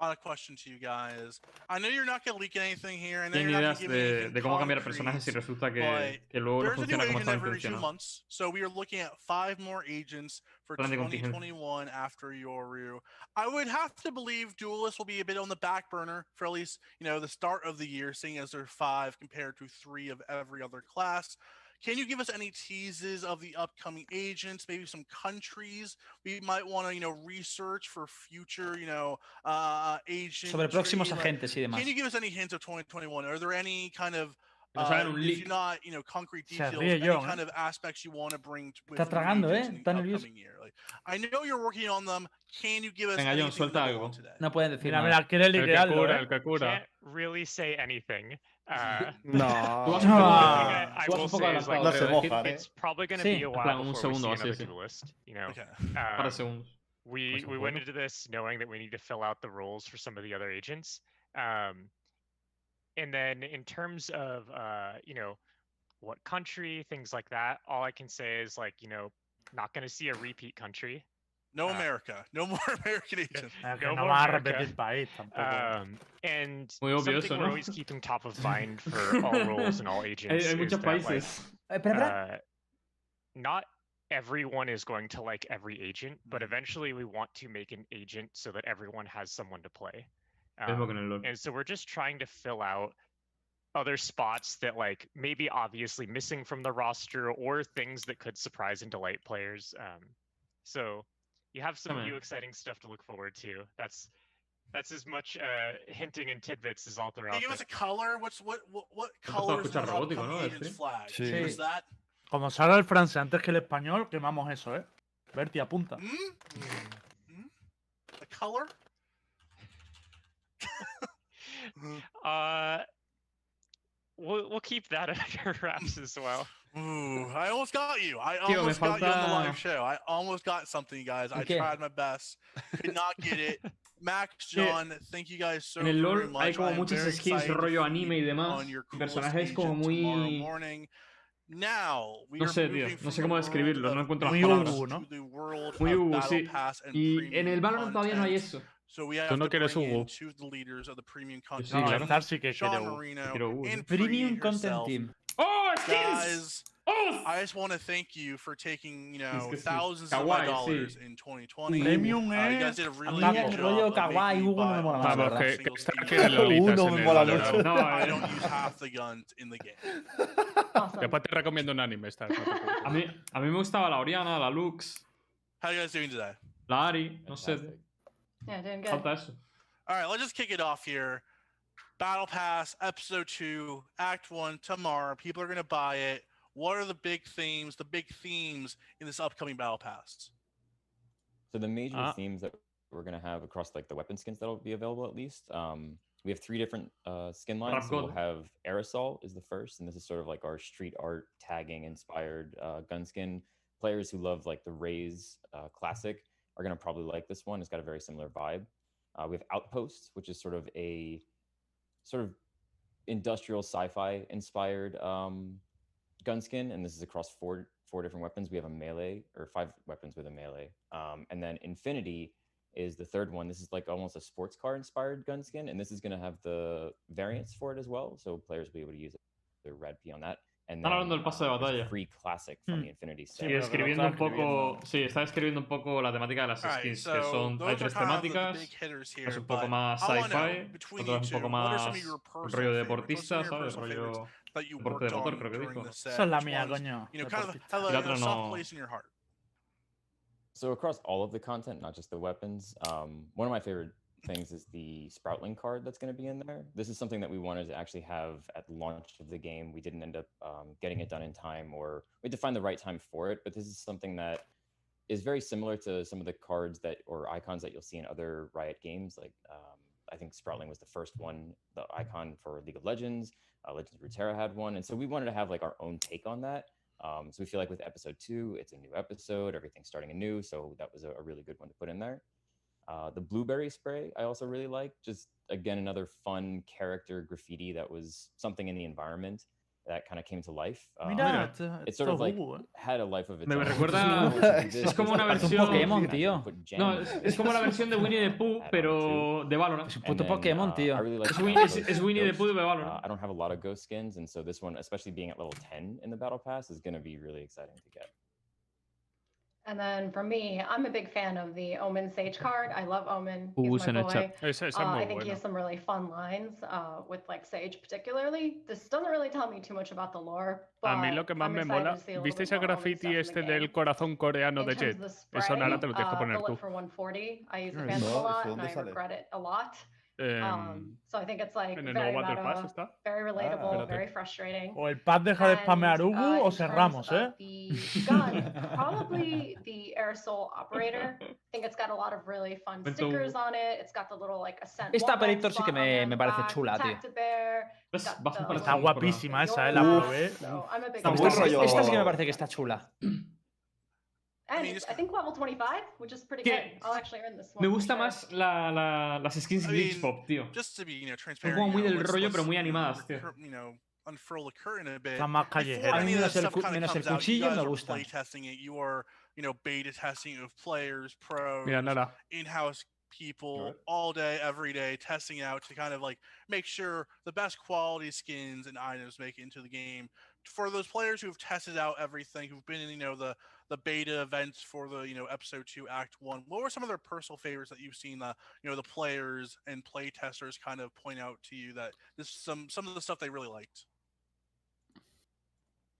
Final question to you guys. I know you're not going to leak anything here, and Tienen you're not ideas to give me de, anything de cómo cambiar personajes si resulta que, que luego no a funciona como estaba intencionado. months, so we are looking at five more agents for Plan 2021 after Yoru. I would have to believe Duelists will be a bit on the back burner for at least you know the start of the year, seeing as there are five compared to three of every other class. Can you give us any teases of the upcoming agents, maybe some countries we might want to, you know, research for future, you know, uh, agent Sobre próximos tree? Like, agentes y demás. Can you give us any hints of 2021? Are there any kind of Que uh, if you're not, you know, concrete details, any John, kind ¿eh? of aspects you want to bring to, with Está tragando, ¿eh? in the Está nervioso. upcoming year? Like, I know you're working on them. Can you give us Venga, John, anything suelta little algo. today? No pueden decir Mira, nada. mira, quiere El que liquearlo, cura, ¿eh? el que cura. Can't really say anything. Uh, Tú No. vas the un poco- only Ah. I, I tú will say is like adelantado, No se creo, ¿eh? mojan, it's probably going to Sí. be a while plan, un before we see segundo, así, another así. duelist. You know, Okay. Um, we we went into this knowing that we need to fill out the roles for some of the other agents. Um, and then in terms of uh, you know, what country, things like that, all I can say is like, you know, not going to see a repeat country. No Uh, America. No more <laughs> American agents. No no a America. repetir país tampoco. Um, and Muy obvio something eso, we're ¿no? always keeping top of mind for all <laughs> roles and all Hay, agents hay is muchos that, like, países. Eh, Espera, espera. uh, not everyone is going to like every agent, but Mm. eventually we want to make an agent so that everyone has someone to play. Um, en el LoL. and so we're just trying to fill out other spots that like maybe obviously missing from the roster or things that could surprise and delight players. Um, so you have some Come new on. exciting stuff to look forward to. That's that's as much uh, hinting and tidbits as I'll throw Can you give us a color? What's what what, what Empezó a colors escuchar the robótico, ¿no? agent's Este. flag? Sí. Is that Cuando salga el francés antes que el español, quemamos eso, ¿eh? Berti, apunta. hmm? Hmm? a color? <laughs> Uh, we'll we'll keep that <laughs> under wraps as well. Ooh, I almost got you. I Tío, almost got you on the live show. I almost got something, guys. I ¿El tried my best. Could not get it. <laughs> Max, John, thank you guys so En el LoL much. hay como muchas skins rollo anime y demás. on your Y coolest personajes como muy... morning. Now, we No are sé, tío. moving No sé cómo world describirlos, no encuentro las Muy palabras. Ubu, ¿no? to the world Muy of Ubu, Battle sí. Pass and Y en el Valorant todavía no hay eso. So we have Tú no to quieres of the leaders of the premium sí, content. No, claro. Zar sí que quiere Sean Ubu. Marino Quiero Ubu, and sí. Premium Content. Team. ¡Oh, skins! Guys, ¡Oh! I just want to thank you for taking, you know, que sí. thousands of my Kawaii, dollars sí. in 2020. Premium, Uh, eh. you guys did a really good job rollo of kawaii making me Hugo no me buy mola all nada, Vamos, ¿verdad? que, que single está skin. aquí <laughs> en lolitas Uno en me el mola Valorant. mucho. No, I eh, don't use half the guns in the game. Después te recomiendo un anime. Está, no te preocupes. A mí, a mí me gustaba la Oriana, la Lux, How you guys doing today? la Ari, no sé. Yeah, doing good. Falta eso. All right, let's just kick it off here. Battle Pass, Episode 2, Act 1, tomorrow. People are going to buy it. What are the big themes, the big themes in this upcoming Battle Pass? So the major Ah. themes that we're gonna have across like the weapon skins that'll be available at least. Um, we have three different uh, skin lines. So we'll have Aerosol is the first, and this is sort of like our street art tagging inspired uh, gun skin. Players who love like the Rays uh, classic are gonna probably like this one. It's got a very similar vibe. Uh, we have Outposts, which is sort of a sort of industrial sci-fi inspired um, gun skin, and this is across four four different weapons. We have a melee or five weapons with a melee, um, and then Infinity is the third one. This is like almost a sports car inspired gun skin, and this is going to have the variants for it as well, so players will be able to use their red P on that. Están hablando del paso de batalla. Hmm. Y escribiendo un poco, sí, está escribiendo un poco la temática de las skins, que son hay tres temáticas, es un poco más sci-fi, otro es un poco más rollo deportista, ¿sabes? Rollo deporte de motor, creo que dijo. Esa la mía, coño. Y la otra no. So across all of the content, not just the weapons, um, one of my favorite things is the Sproutling card that's going to be in there. This is something that we wanted to actually have at launch of the game. We didn't end up um, getting it done in time, or we had to find the right time for it. But this is something that is very similar to some of the cards that or icons that you'll see in other Riot games. Like um, I think Sproutling was the first one, the icon for League of Legends. Uh, Legends of Runeterra had one, and so we wanted to have like our own take on that. Um, so we feel like with episode two, it's a new episode, everything's starting anew. So that was a, a really good one to put in there. Uh, the blueberry spray, I also really like. Just again, another fun character graffiti that was something in the environment that kind of came to life. Um, Mira, esto, it esto sort of like Hugo, eh. had a life of its Me own. recuerda- <laughs> <laughs> es como una versión- Pokémon, tío. No, es, es como la versión de <laughs> Winnie the Pooh, pero de Valorant. Es un puto Pokémon, tío. I really like Es, the es, es Winnie the Pooh de Valorant. Uh, I don't have a lot of ghost skins, and so this one, especially being at level 10 in the battle pass, is going to be really exciting to get. And then for me, I'm a big fan of the Omen Sage card. I love Omen. Uh, He's my boy. chat. Esa, esa es Uh, I think he has some really fun lines uh, with like Sage particularly. This doesn't really tell me too much about the lore, A mí but lo que más I'm me excited mola, a ¿visteis el graffiti stuff in the este del corazón coreano de terms Jett? of the Eso spray, nada te lo tienes que uh, poner bullet tú. for 140. I use the No, a lot, and I regret it a lot. Em, Um, so I think it's like en el very nuevo Battle Pass está. very relatable, very frustrating. O el pad deja de spamear Hugo uh, o cerramos, ¿eh? of The gun, <laughs> probably the aerosol operator. I think it's got a lot of really fun stickers on it. It's got the little like ascent. Esta Operator sí que me- me parece chula, tío. Está guapísima esa, eh, la probé. So Está muy rollo- esta sí que me parece que está chula. <clears throat> And mean, it's, it's- I think level 25, which is pretty Que- good. I'll actually earn this one. Me gusta sure. más la, la, las skins I Glitch mean, Pop, tío. Just to be, you know, Son transparent. como you muy know, del let's- rollo, let's, pero muy you know, animadas, tío. You know, unfurl the curtain a bit. Está más callejera. A mí of menos el stuff menos el comes out, you cuchillo me are gusta. play testing it. You are, you know, beta testing of players, pros, Mira, Nara. in-house people Alright. all day, every day, testing out to kind of like make sure the best quality skins and items make it into the game. For those players who've tested out everything, who've been in, you know, the the beta events for the, you know, episode two, act one, what were some of their personal favorites that you've seen the, you know, the players and play testers kind of point out to you that this some some of the stuff they really liked?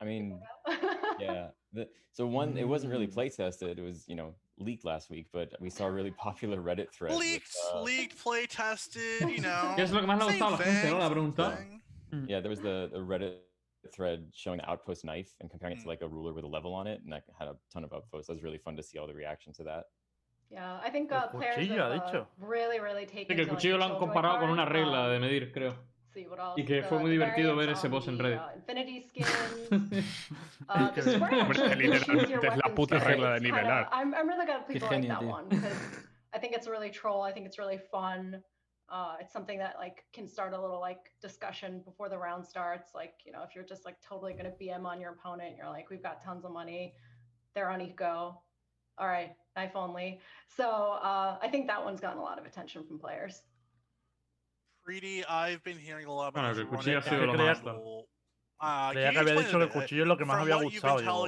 I mean, <laughs> yeah. The, so one, it wasn't really play tested. It was, you know, leaked last week, but we saw a really popular Reddit thread. with, Leaked, uh, leaked, play tested, you <laughs> know. ¿Qué es lo que más le ha same gustado a la gente, thing, no? La same pregunta. thing. Yeah, there was the, the Reddit thread showing the outpost knife and comparing Mm. it to like a ruler with a level on it, and that had a ton of upvotes. That was really fun to see all the reaction to that. Yeah, I think uh, players cuchillo, ha have, uh, dicho. really, really Sí, taken que el cuchillo the lo han Killjoy comparado con card, una regla um, de medir, creo. see what else. Y que the- fue muy divertido ver ese on boss en the, Reddit. uh, Infinity <laughs> skins. uh, the Qué spray bien. actually Hombre, literalmente es la puta regla de It's kinda- nivelar. I'm, I'm really glad Qué people like that one because I think it's really troll. I think it's really fun. Uh, it's something that like can start a little like discussion before the round starts. Like you know, if you're just like totally gonna BM on your opponent, you're like, we've got tons of money. They're on eco. All right, knife only. So uh, I think that one's gotten a lot of attention from players. Pretty, I've been hearing a lot uh, que había dicho que el eh, cuchillo es lo que más había gustado. lo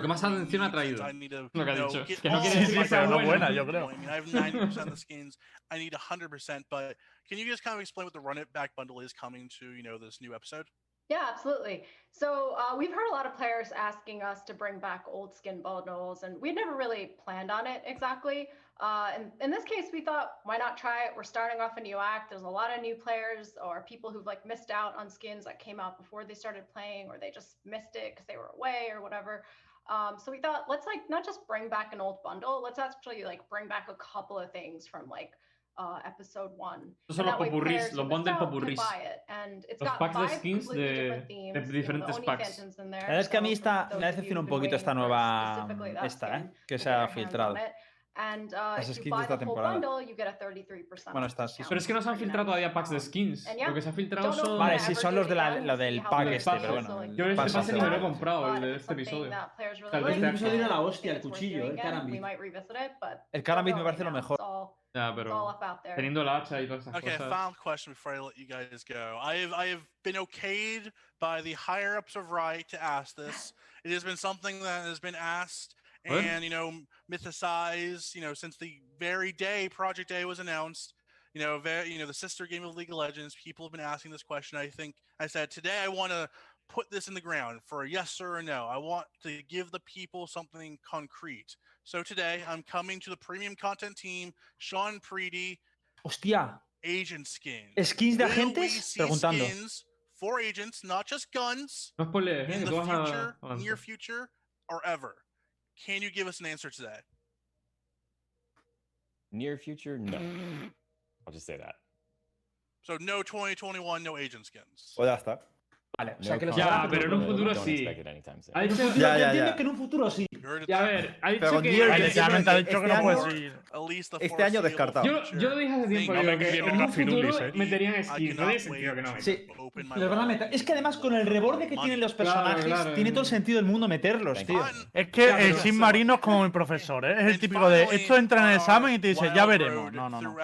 que más atención ha traído. Lo que ha dicho. Que no quiere decir que sea buena, yo creo. I mean, I have 90% of the skins. I need 100%. But can you just kind of explain what the Run It Back bundle is coming to, you know, this new episode? Yeah, absolutely. So uh, we've heard a lot of players asking us to bring back old skin bundles, and we never really planned on it exactly. Uh, and in this case, we thought, why not try it? We're starting off a new act. There's a lot of new players or people who've like missed out on skins that came out before they started playing, or they just missed it because they were away or whatever. Um, so we thought, let's like not just bring back an old bundle. Let's actually like bring back a couple of things from like uh, episode one. Eso son los popurrís, los bundle popurrís. Los packs de skins de, de diferentes packs. Es que a mí esta, me ha decepcionado un poquito esta nueva, esta, eh, que se ha filtrado. And uh, if you buy bundle, 33% bueno, estás, Pero es que no se han filtrado todavía packs de skins. Lo que se ha filtrado son. Vale, sí, son los de la, del pack este, pero bueno. Yo este pase ni me lo he comprado, el de este episodio. Tal vez este la hostia, el cuchillo, el Karambit. Me parece lo mejor. Yeah, pero teniendo la hacha y todas esas cosas. Okay, final question before I let you guys go. I have I have been higher ups of Riot to ask this. It has been something that has been What? and you know mythicize you know since the very day project a was announced you know very, you know the sister game of league of legends people have been asking this question. I think i said today i want to put this in the ground for a yes sir or no. I want to give the people something concrete. So today i'm coming to the premium content team sean preedy hostia. Agent skin skins de agentes? preguntando. skins for agents not just guns no in the future near future or ever? Can you give us an answer today? Near future, no. <laughs> I'll just say that. So no 2021, no agent skins. Well, that's that. Vale, o sea que los Ya, pero en un futuro sí. Ha dicho, ya, ya, ya. entiendo que en un futuro sí. Y a ver, ha dicho que. Este no puedes. Este año descartado. Yo, yo lo dije hace tiempo, en un futuro eh. meterían. No tiene sentido que no metan. Es que además con el reborde que tienen los personajes, tiene todo el sentido del mundo meterlos, tío. Es que el Sin Marino es como el profesor, ¿eh? Es el típico de esto entra en el examen y te dice, ya veremos. No, no, no.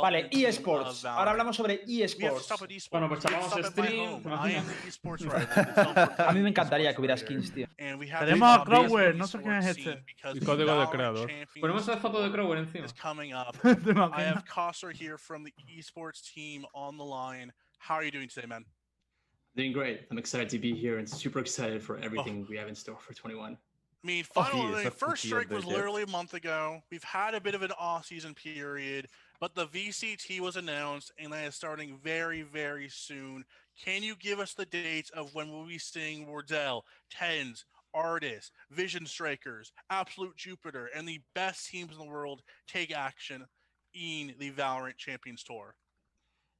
Vale, eSports. Ahora hablamos sobre eSports. Bueno, pues chavamos stream, <laughs> A mí me encantaría que hubiera skins, tío. Tenemos a Crowell, no sé quién es este. El código de creador. Ponemos la foto de Crowell encima. <laughs> I have Koster here from the esports team on the line. How are you doing today, man? Doing great. I'm excited to be here and super excited for everything oh. we have in store for 21. I mean, oh, finally, oh, first strike was literally a month ago. We've had a bit of an off-season period, but the VCT was announced and that is starting very, very soon. Can you give us the dates of when we'll be seeing Wardell, TenZ, Artists, Vision Strikers, Absolute Jupiter, and the best teams in the world take action in the Valorant Champions Tour?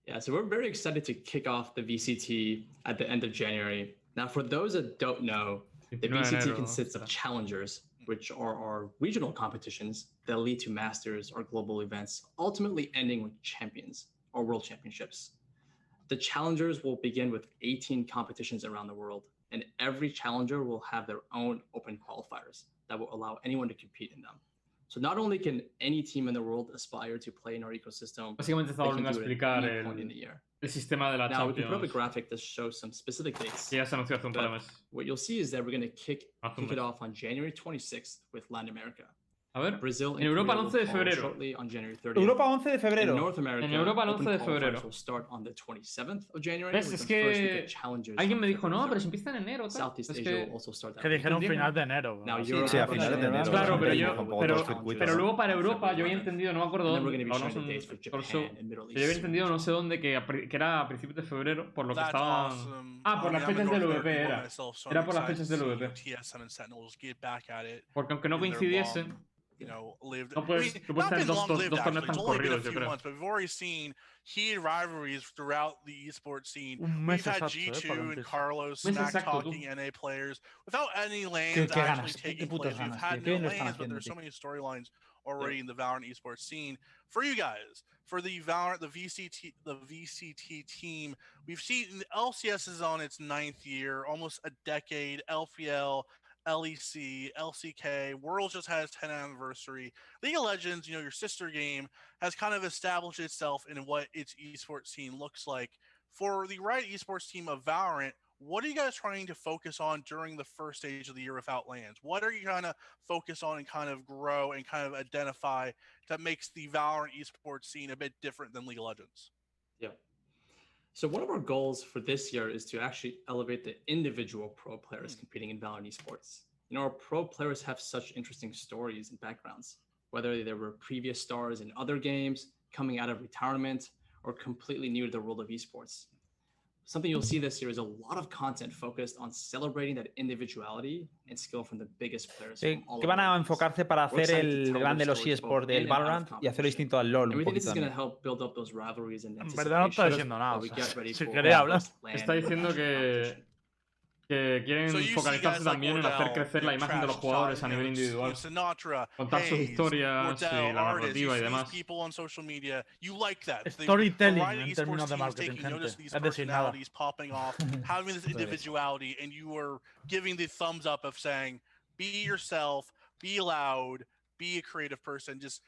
Yeah, so we're very excited to kick off the VCT at the end of January. Now, for those that don't know, the VCT consists of challengers, which are our regional competitions that lead to masters or global events, ultimately ending with champions or world championships the challengers will begin with 18 competitions around the world, and every challenger will have their own open qualifiers that will allow anyone to compete in them. So not only can any team in the world aspire to play in our ecosystem, Básicamente está volviendo a explicar el, el sistema de la now, Champions. We can put up a graphic that shows some specific dates. What you'll see is that we're going to kick, kick it off on January 26th with Latin America. A ver, en Europa el 11 de febrero. Europa 11 de febrero. en Europa el 11 de febrero. Es que alguien me dijo, no, pero si empieza en enero. Tal. Es que... que dijeron final de enero. Sí, sí, a final de enero. Claro, pero, yo, pero, pero luego para Europa yo había entendido, no me acuerdo dónde, no, no, yo había entendido no sé dónde, que, que era a principios de febrero, por lo que estaban... Ah, por las fechas del VP era. Era por las fechas del VP. Porque aunque no coincidiesen... you know, lived. No, pues, I mean, not been long dos, lived, dos actually. It's only been a few creo. months, but we've already seen heated rivalries throughout the esports scene. We've had G2 eh, and Carlos smack talking. NA players without any LANs ¿Qué, actually qué taking place. We've had no LANs, but there's so many storylines already yeah. in the Valorant esports scene for you guys. For the Valorant, the VCT, the VCT team, we've seen LCS is on its ninth year, almost a decade. LPL LEC, LCK, Worlds just had its 10th anniversary. League of Legends, you know, your sister game, has kind of established itself in what its esports scene looks like for the Riot Esports team of Valorant, what are you guys trying to focus on during the first stage of the year without LANs? What are you trying to focus on and kind of grow and kind of identify that makes the Valorant esports scene a bit different than League of Legends? So one of our goals for this year is to actually elevate the individual pro players hmm. competing in Valorant esports. You know, our pro players have such interesting stories and backgrounds, whether they were previous stars in other games, coming out of retirement, or completely new to the world of esports. Something you'll see this year is a lot of content focused on celebrating that individuality and skill from the biggest players. Sí, from all que over van a enfocarse para hacer el grande de los eSports del Valorant y hacerlo distinto al LoL And un we think this is poquito going to también. help build up those rivalries and En verdad no está diciendo nada. o sea, si quería hablar. Está diciendo que, que quieren So you see focalizarse guys like también en hacer Wardell, crecer la you know, imagen de los Trash jugadores Talk, a nivel individual. Sinatraa, Contar sus Hayes, historias y la narrativa y demás. people on social media, you like that. The- the Storytelling Riot en Esports términos de team is marketing, notice gente. these Es decir, nada. personalities popping off, <laughs> having this individuality, and you are giving the thumbs up of saying, "Be yourself, be loud, be a creative person. Just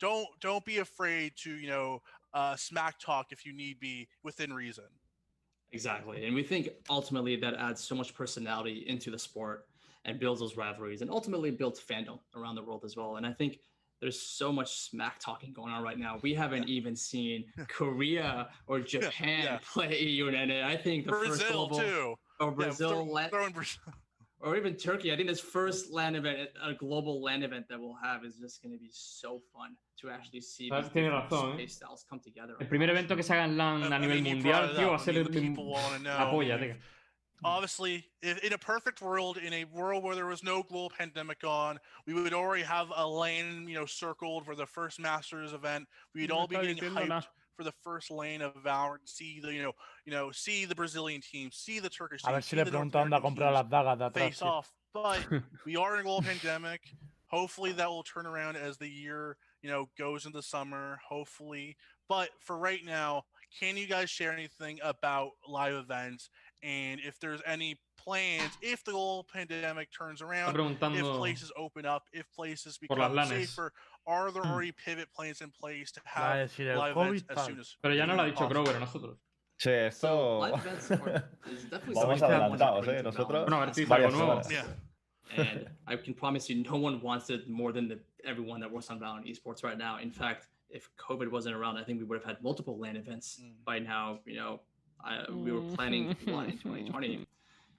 don't don't be afraid to you know uh, smack talk if you need be within reason." Exactly. And we think ultimately that adds so much personality into the sport and builds those rivalries and ultimately builds fandom around the world as well. And I think there's so much smack talking going on right now. We haven't even seen <laughs> Korea or Japan yeah. play EU and I think the first Brazil global too. or Yeah, Brazil throw- la- throwing Brazil. Or even Turkey. I think this first LAN event, a global LAN event that we'll have is just going to be so fun to actually see Sabes, these tiene different razón, play ¿eh? styles come together. El primer evento que se haga en LAN a I nivel mean, mundial, tío, va a up. I ser mean, el- the people wanna know. la polla, We've- tío. Obviously, if, in a perfect world, in a world where there was no global pandemic on, we would already have a LAN, you know, circled for the first Masters event. We'd all be getting diciendo hyped nada. For the first LAN of Valorant. See the, you know, you know, see the Brazilian team, see the Turkish A team, ver si le the North pregunto dónde ha comprado las dagas de atrás. face tío. off. But <laughs> we are in a global pandemic. Hopefully that will turn around as the year, you know, goes into summer. Hopefully. But for right now, can you guys share anything about live events and if there's any plans if the global pandemic turns around, if places open up, if places become safer, are there Hmm. already pivot plans in place to Va a have decir el live events COVID as tal. soon as Pero ya no lo ha soon as dicho possible? Grover a nosotros. Che, esto. live <laughs> events are- is definitely Vamos something that we wanna adelantados, bring eh. to Nosotros. Bueno, a ver si dice varias algo nuevo. semanas. and I can promise you, no one wants it more than the, everyone that works on Valorant esports right now. In fact, if COVID wasn't around, I think we would have had multiple LAN events by now. You know, I, we were planning one in <laughs> 2020.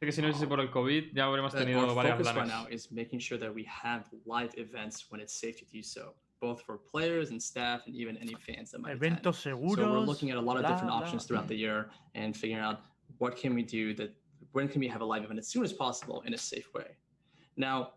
Sé que si no hubiese por el COVID, ya habremos But tenido varias focus right now is making sure that we have live events when it's safe to do so, both for players and staff, and even any fans that might attend. Eventos So we're looking at a lot of different bla. options throughout the year and figuring out what can we do that when can we have a live event as soon as possible in a safe way. Now,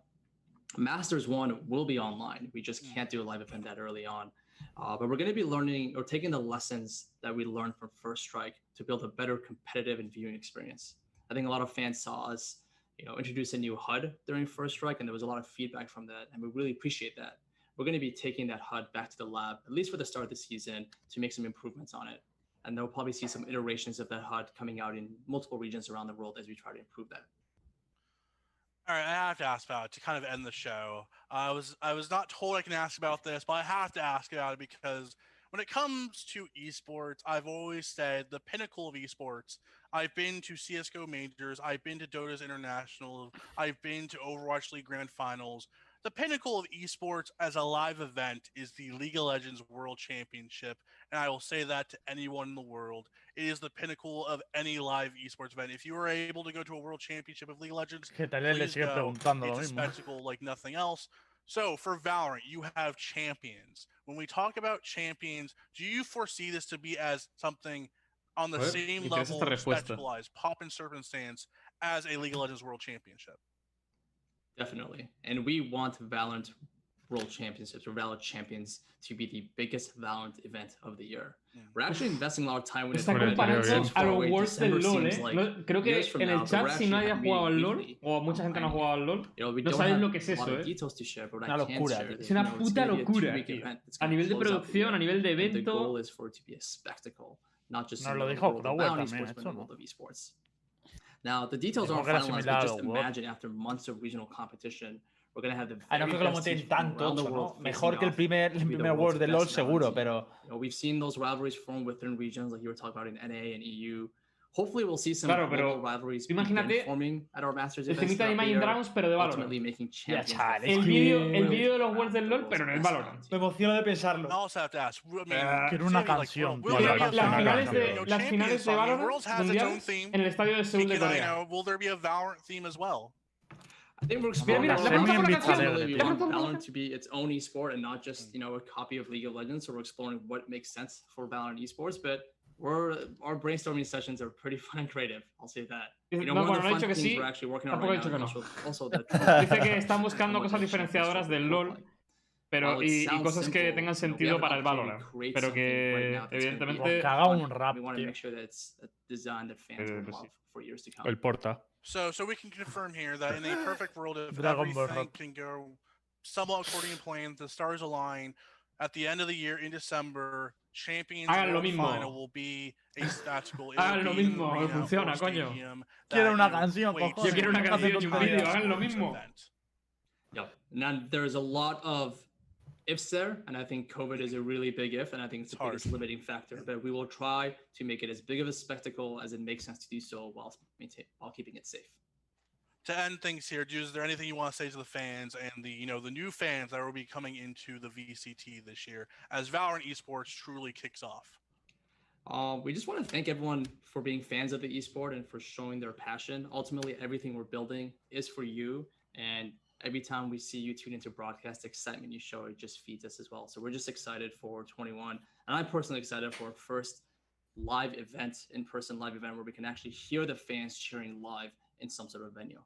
Masters One will be online. We just can't do a live event that early on. Uh, but we're going to be learning or taking the lessons that we learned from First Strike to build a better competitive and viewing experience. I think a lot of fans saw us, you know, introduce a new HUD during First Strike, and there was a lot of feedback from that, and we really appreciate that. We're going to be taking that HUD back to the lab, at least for the start of the season, to make some improvements on it. And they'll probably see some iterations of that HUD coming out in multiple regions around the world as we try to improve that. All right, I have to ask about it to kind of end the show. I was I was not told I can ask about this, but I have to ask about it because when it comes to esports, I've always said the pinnacle of esports. I've been to CS:GO majors, I've been to Dota's international, I've been to Overwatch League Grand Finals. The pinnacle of esports as a live event is the League of Legends World Championship, and I will say that to anyone in the world. It is the pinnacle of any live esports event. If you are able to go to a World Championship of League of Legends, Que Talía le please go. It's a spectacle like nothing else. So for Valorant, you have champions. When we talk about champions, do you foresee this to be as something on the same level esta of respuesta. pop and circumstance as a League of Legends World Championship? Definitely. And we want Valorant World Championships or Valorant Champions to be the biggest Valorant event of the year. We're actually investing a lot of time with Está it. already. comparando Seems a far los away. Worlds del December LoL, seems ¿eh? like No- creo que years from en now, el but chat, we're si actually nadie ha meeting jugado al LoL, weekly. o mucha gente no ha jugado al LoL, You know, we no don't sabéis have lo que es a lot eso, of ¿eh? details to share, but what Una I can locura, share tío. is Es una that, you know, it's puta gonna be a locura, two-week tío. event that's A gonna nivel de close out the producción, a year, nivel de and The evento. Goal is for it to be a spectacle, not just in the world of esports, but in the world of esports. Now, the details aren't finalized, but just imagine after months of regional competition, We're gonna have the Ah, no very creo que lo best monten teams from around the world ¿no? Mejor que el primer, el primer World de LoL seguro, pero... You know, we've seen those rivalries form within regions like you were talking about in NA and EU. Hopefully, we'll see some Claro, pero rivalries tú imagínate begin forming at our Masters el events temita de the Imagine year, Dragons, pero de Valorant. making Ya, champions chaval, that es El will vídeo, el vídeo de los Worlds del LoL, pero en el Valorant. Me emociono de pensarlo. I also have to ask. I mean, Ah, Quiero una canción, there be a Las Valorant finales de, las finales de song? I mean, Valorant Worlds has its own mundiales theme. en el estadio de Seúl de of, you Corea. know, will there be a Valorant theme as well? I think we're Mira, exploring mira, more le Semi pregunto por la en canción. Vista Ultimately, we want. Valorant to be its own esport and not just you know a copy of League of Legends. So we're exploring what makes sense for Valorant esports, but we're our brainstorming sessions are pretty <laughs> fun and creative. I'll say that. You know, No, one bueno, of no the ha fun dicho que things sí, we're actually working on tampoco ha right dicho now que is no. also, also <laughs> the Dice que están <laughs> buscando cosas diferenciadoras del LoL, pero While it y, y sounds cosas que simple, tengan you know, we sentido have an para el opportunity Valorant, to create pero something right que now that's gonna be evidentemente Pues que haga un fun. rap, We want to tío. make sure that it's a design that fans Eh, will pues sí. love for years to come. El porta. So, so we can confirm here that in a perfect world, if Dragon Ball everything Rap. can go somewhat according to plan, the stars align. At the end of the year in December, Champions Hagan lo World mismo. Final will be a <laughs> spectacle. Hagan will lo be mismo, arena funciona, coño. Quiero una canción, cojones. Yo quiero una canción y un a vídeo, sports hagan lo mismo. event. Now there's a lot of ifs there, and I think COVID is a really big if, and I think it's the hard. biggest limiting factor. But we will try to make it as big of a spectacle as it makes sense to do so while maintain while keeping it safe. To end things here, Jude, is there anything you want to say to the fans and the you know the new fans that will be coming into the VCT this year as Valorant Esports truly kicks off? Uh, we just want to thank everyone for being fans of the esport and for showing their passion. Ultimately, everything we're building is for you, and every time we see you tune into broadcast, excitement you show it just feeds us as well. So we're just excited for 21, and I'm personally excited for our first live event, in-person live event, where we can actually hear the fans cheering live in some sort of venue.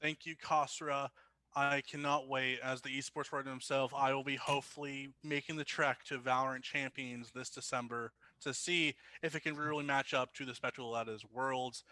Thank you, Kasra. I cannot wait. As the esports writer himself, I will be hopefully making the trek to Valorant Champions this December to see if it can really match up to the spectacle that is Worlds.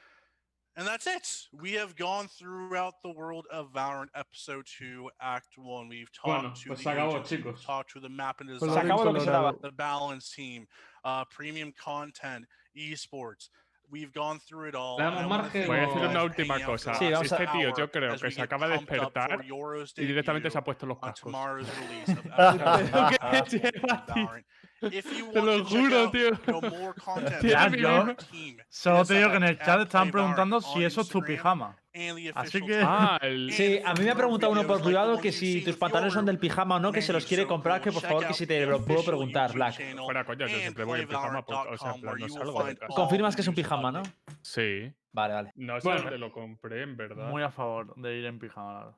And that's it. We have gone throughout the world of Valorant Episode 2, Act 1. We've talked Bueno, to pues the acabó, agency, we've talked to the map and design, Se acabó lo que se daba. the balance team, uh, premium content, esports. We've gone through it all. Voy a decir una última cosa. Sí, este tío, yo creo que se acaba de despertar y directamente se ha puesto los cascos. <laughs> <laughs> Te want lo to check juro, out, tío. you know, more <laughs> content Tiene Ya, from mi yo our mismo. team, solo te digo que en el at chat están preguntando si eso es tu pijama. and the Así official que- Ah, el... Sí, a mí me ha preguntado uno por privado que si tus pantalones son del pijama o no, que se los quiere comprar, que por favor que si te lo puedo preguntar, Black. Fuera coña, yo siempre voy en pijama, pues, o sea, en plan, no salgo de casa. Confirmas que es un pijama, ¿no? Sí. Vale, vale. No sé Bueno. dónde lo compré, en verdad. Muy a favor de ir en pijama, la verdad.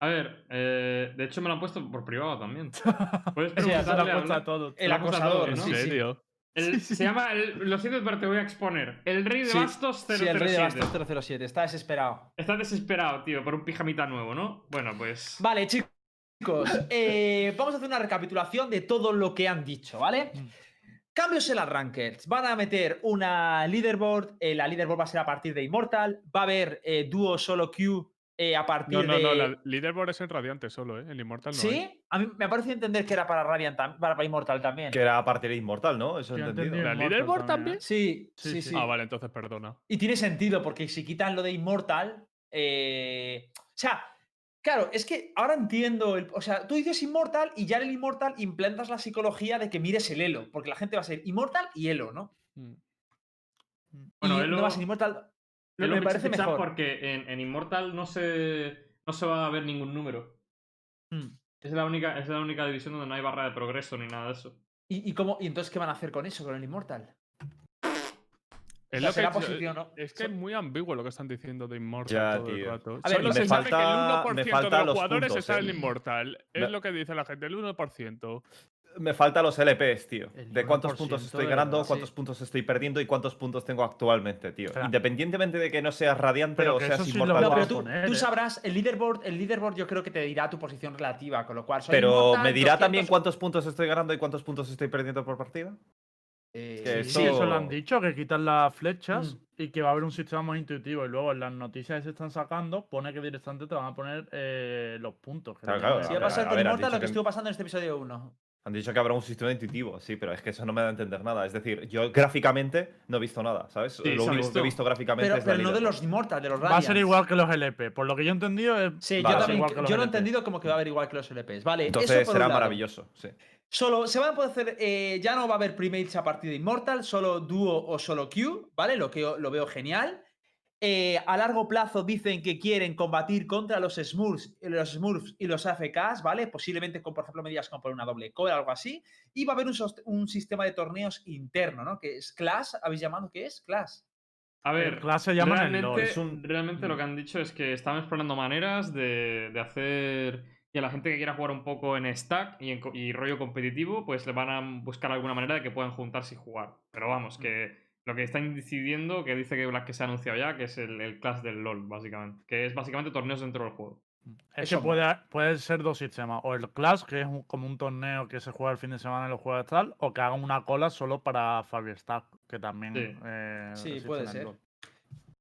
A ver, eh, de hecho me lo han puesto por privado también. <laughs> Puedes Sí, se lo puesto a. Se El acosador, ¿En ¿no? sí, sí. serio? El- Se llama, el- lo siento, pero te voy a exponer. El rey de Sí, bastos 007. Sí, el rey de Bastos 007. Está desesperado. Está desesperado, tío, por un pijamita nuevo, ¿no? Bueno, pues... Vale, chicos. <laughs> eh, vamos a hacer una recapitulación de todo lo que han dicho, ¿vale? Cambios en las rankings. Van a meter una leaderboard. eh, la leaderboard va a ser a partir de Immortal. Va a haber eh, dúo solo Q eh, a partir No, no, de. no, la leaderboard es en Radiante solo, ¿eh? En Immortal no hay. ¿Sí? A mí me ha parecido entender que era para Radiant para, para Immortal también. Que era a partir de Inmortal, ¿no? Eso he entendido. entendido. ¿La Immortal leaderboard también, también? ¿eh? Sí, Sí, sí, sí. sí. Ah, vale, entonces perdona. Y tiene sentido, porque si quitan lo de Immortal. eh, O sea, claro, es que ahora entiendo. El... O sea, tú dices Immortal y ya en el Immortal implantas la psicología de que mires el Elo, porque la gente va a ser Immortal y Elo, ¿no? Mm. Bueno, y Elo- no va a ser Immortal. Lo me parece mejor. porque en, en Immortal no se, no se va a ver ningún número. Mm. Es la, única, es la única división donde no hay barra de progreso ni nada de eso. ¿Y, y cómo, ¿Y entonces qué van a hacer con eso, con el Immortal? Es, sea, lo será que, es que es muy ambiguo lo que están diciendo de Immortal Ya, todo el tío. rato. A ver, Solo se me sabe que el falta- 1% me de los los jugadores puntos, está en eh. el Immortal. Es Me- lo que dice la gente, el 1%. Me faltan los LPs, tío. De cuántos 1% puntos estoy ganando, verdad, cuántos sí. puntos estoy perdiendo y cuántos puntos tengo actualmente, tío. Claro. Independientemente de que no seas radiante Pero o seas sí inmortal. No, pero tú, poner, tú ¿eh? sabrás, el leaderboard, el leaderboard yo creo que te dirá tu posición relativa, con lo cual. soy Pero me dirá también 200, cuántos puntos estoy ganando y cuántos puntos estoy perdiendo por partida. eh, que Sí, eso- sí, eso lo han dicho, que quitan las flechas Mm. y que va a haber un sistema más intuitivo. Y luego en las noticias que se están sacando, pone que directamente te van a poner eh, los puntos. Claro, claro. Sí, va a pasar con Immortal lo que que- estuvo pasando en este episodio 1. Han dicho que habrá un sistema intuitivo, sí, pero es que eso no me da a entender nada. Es decir, yo gráficamente no he visto nada, ¿sabes? Sí, Lo único que he visto gráficamente Pero, es la pero no de los Immortals, de los Va a ser Radiants. igual que los LP. Por lo que yo he entendido es. Sí, Vale. yo también. igual que los Yo lo he entendido como que va a haber igual que los LPs. Vale, eso Entonces por será un lado. maravilloso, sí. Solo se van a poder hacer. eh, ya no va a haber premates a partir de Immortal, solo dúo o solo Q, ¿vale? Lo que lo veo genial. Eh, a largo plazo dicen que quieren combatir contra los Smurfs, los Smurfs y los AFKs, ¿vale? Posiblemente con, por ejemplo, medidas como poner una doble core o algo así. Y va a haber un, sistema de torneos interno, ¿no? Que es Clash, ¿habéis llamado qué es? Clash. A ver, clase llaman el realmente. Es un- realmente lo que han dicho es que están explorando maneras de, de hacer que la gente que quiera jugar un poco en stack y, en y rollo competitivo, pues le van a buscar alguna manera de que puedan juntarse y jugar. Pero vamos, que lo que están decidiendo, que dice que, la que se ha anunciado ya, que es el, el class del LOL, básicamente. Que es básicamente torneos dentro del juego. Es que puede, puede ser dos sistemas. O el Clash, que es un- como un torneo que se juega el fin de semana y lo juega tal, o que hagan una cola solo para Stack, que también. Sí. eh, Sí, puede en ser. LoL.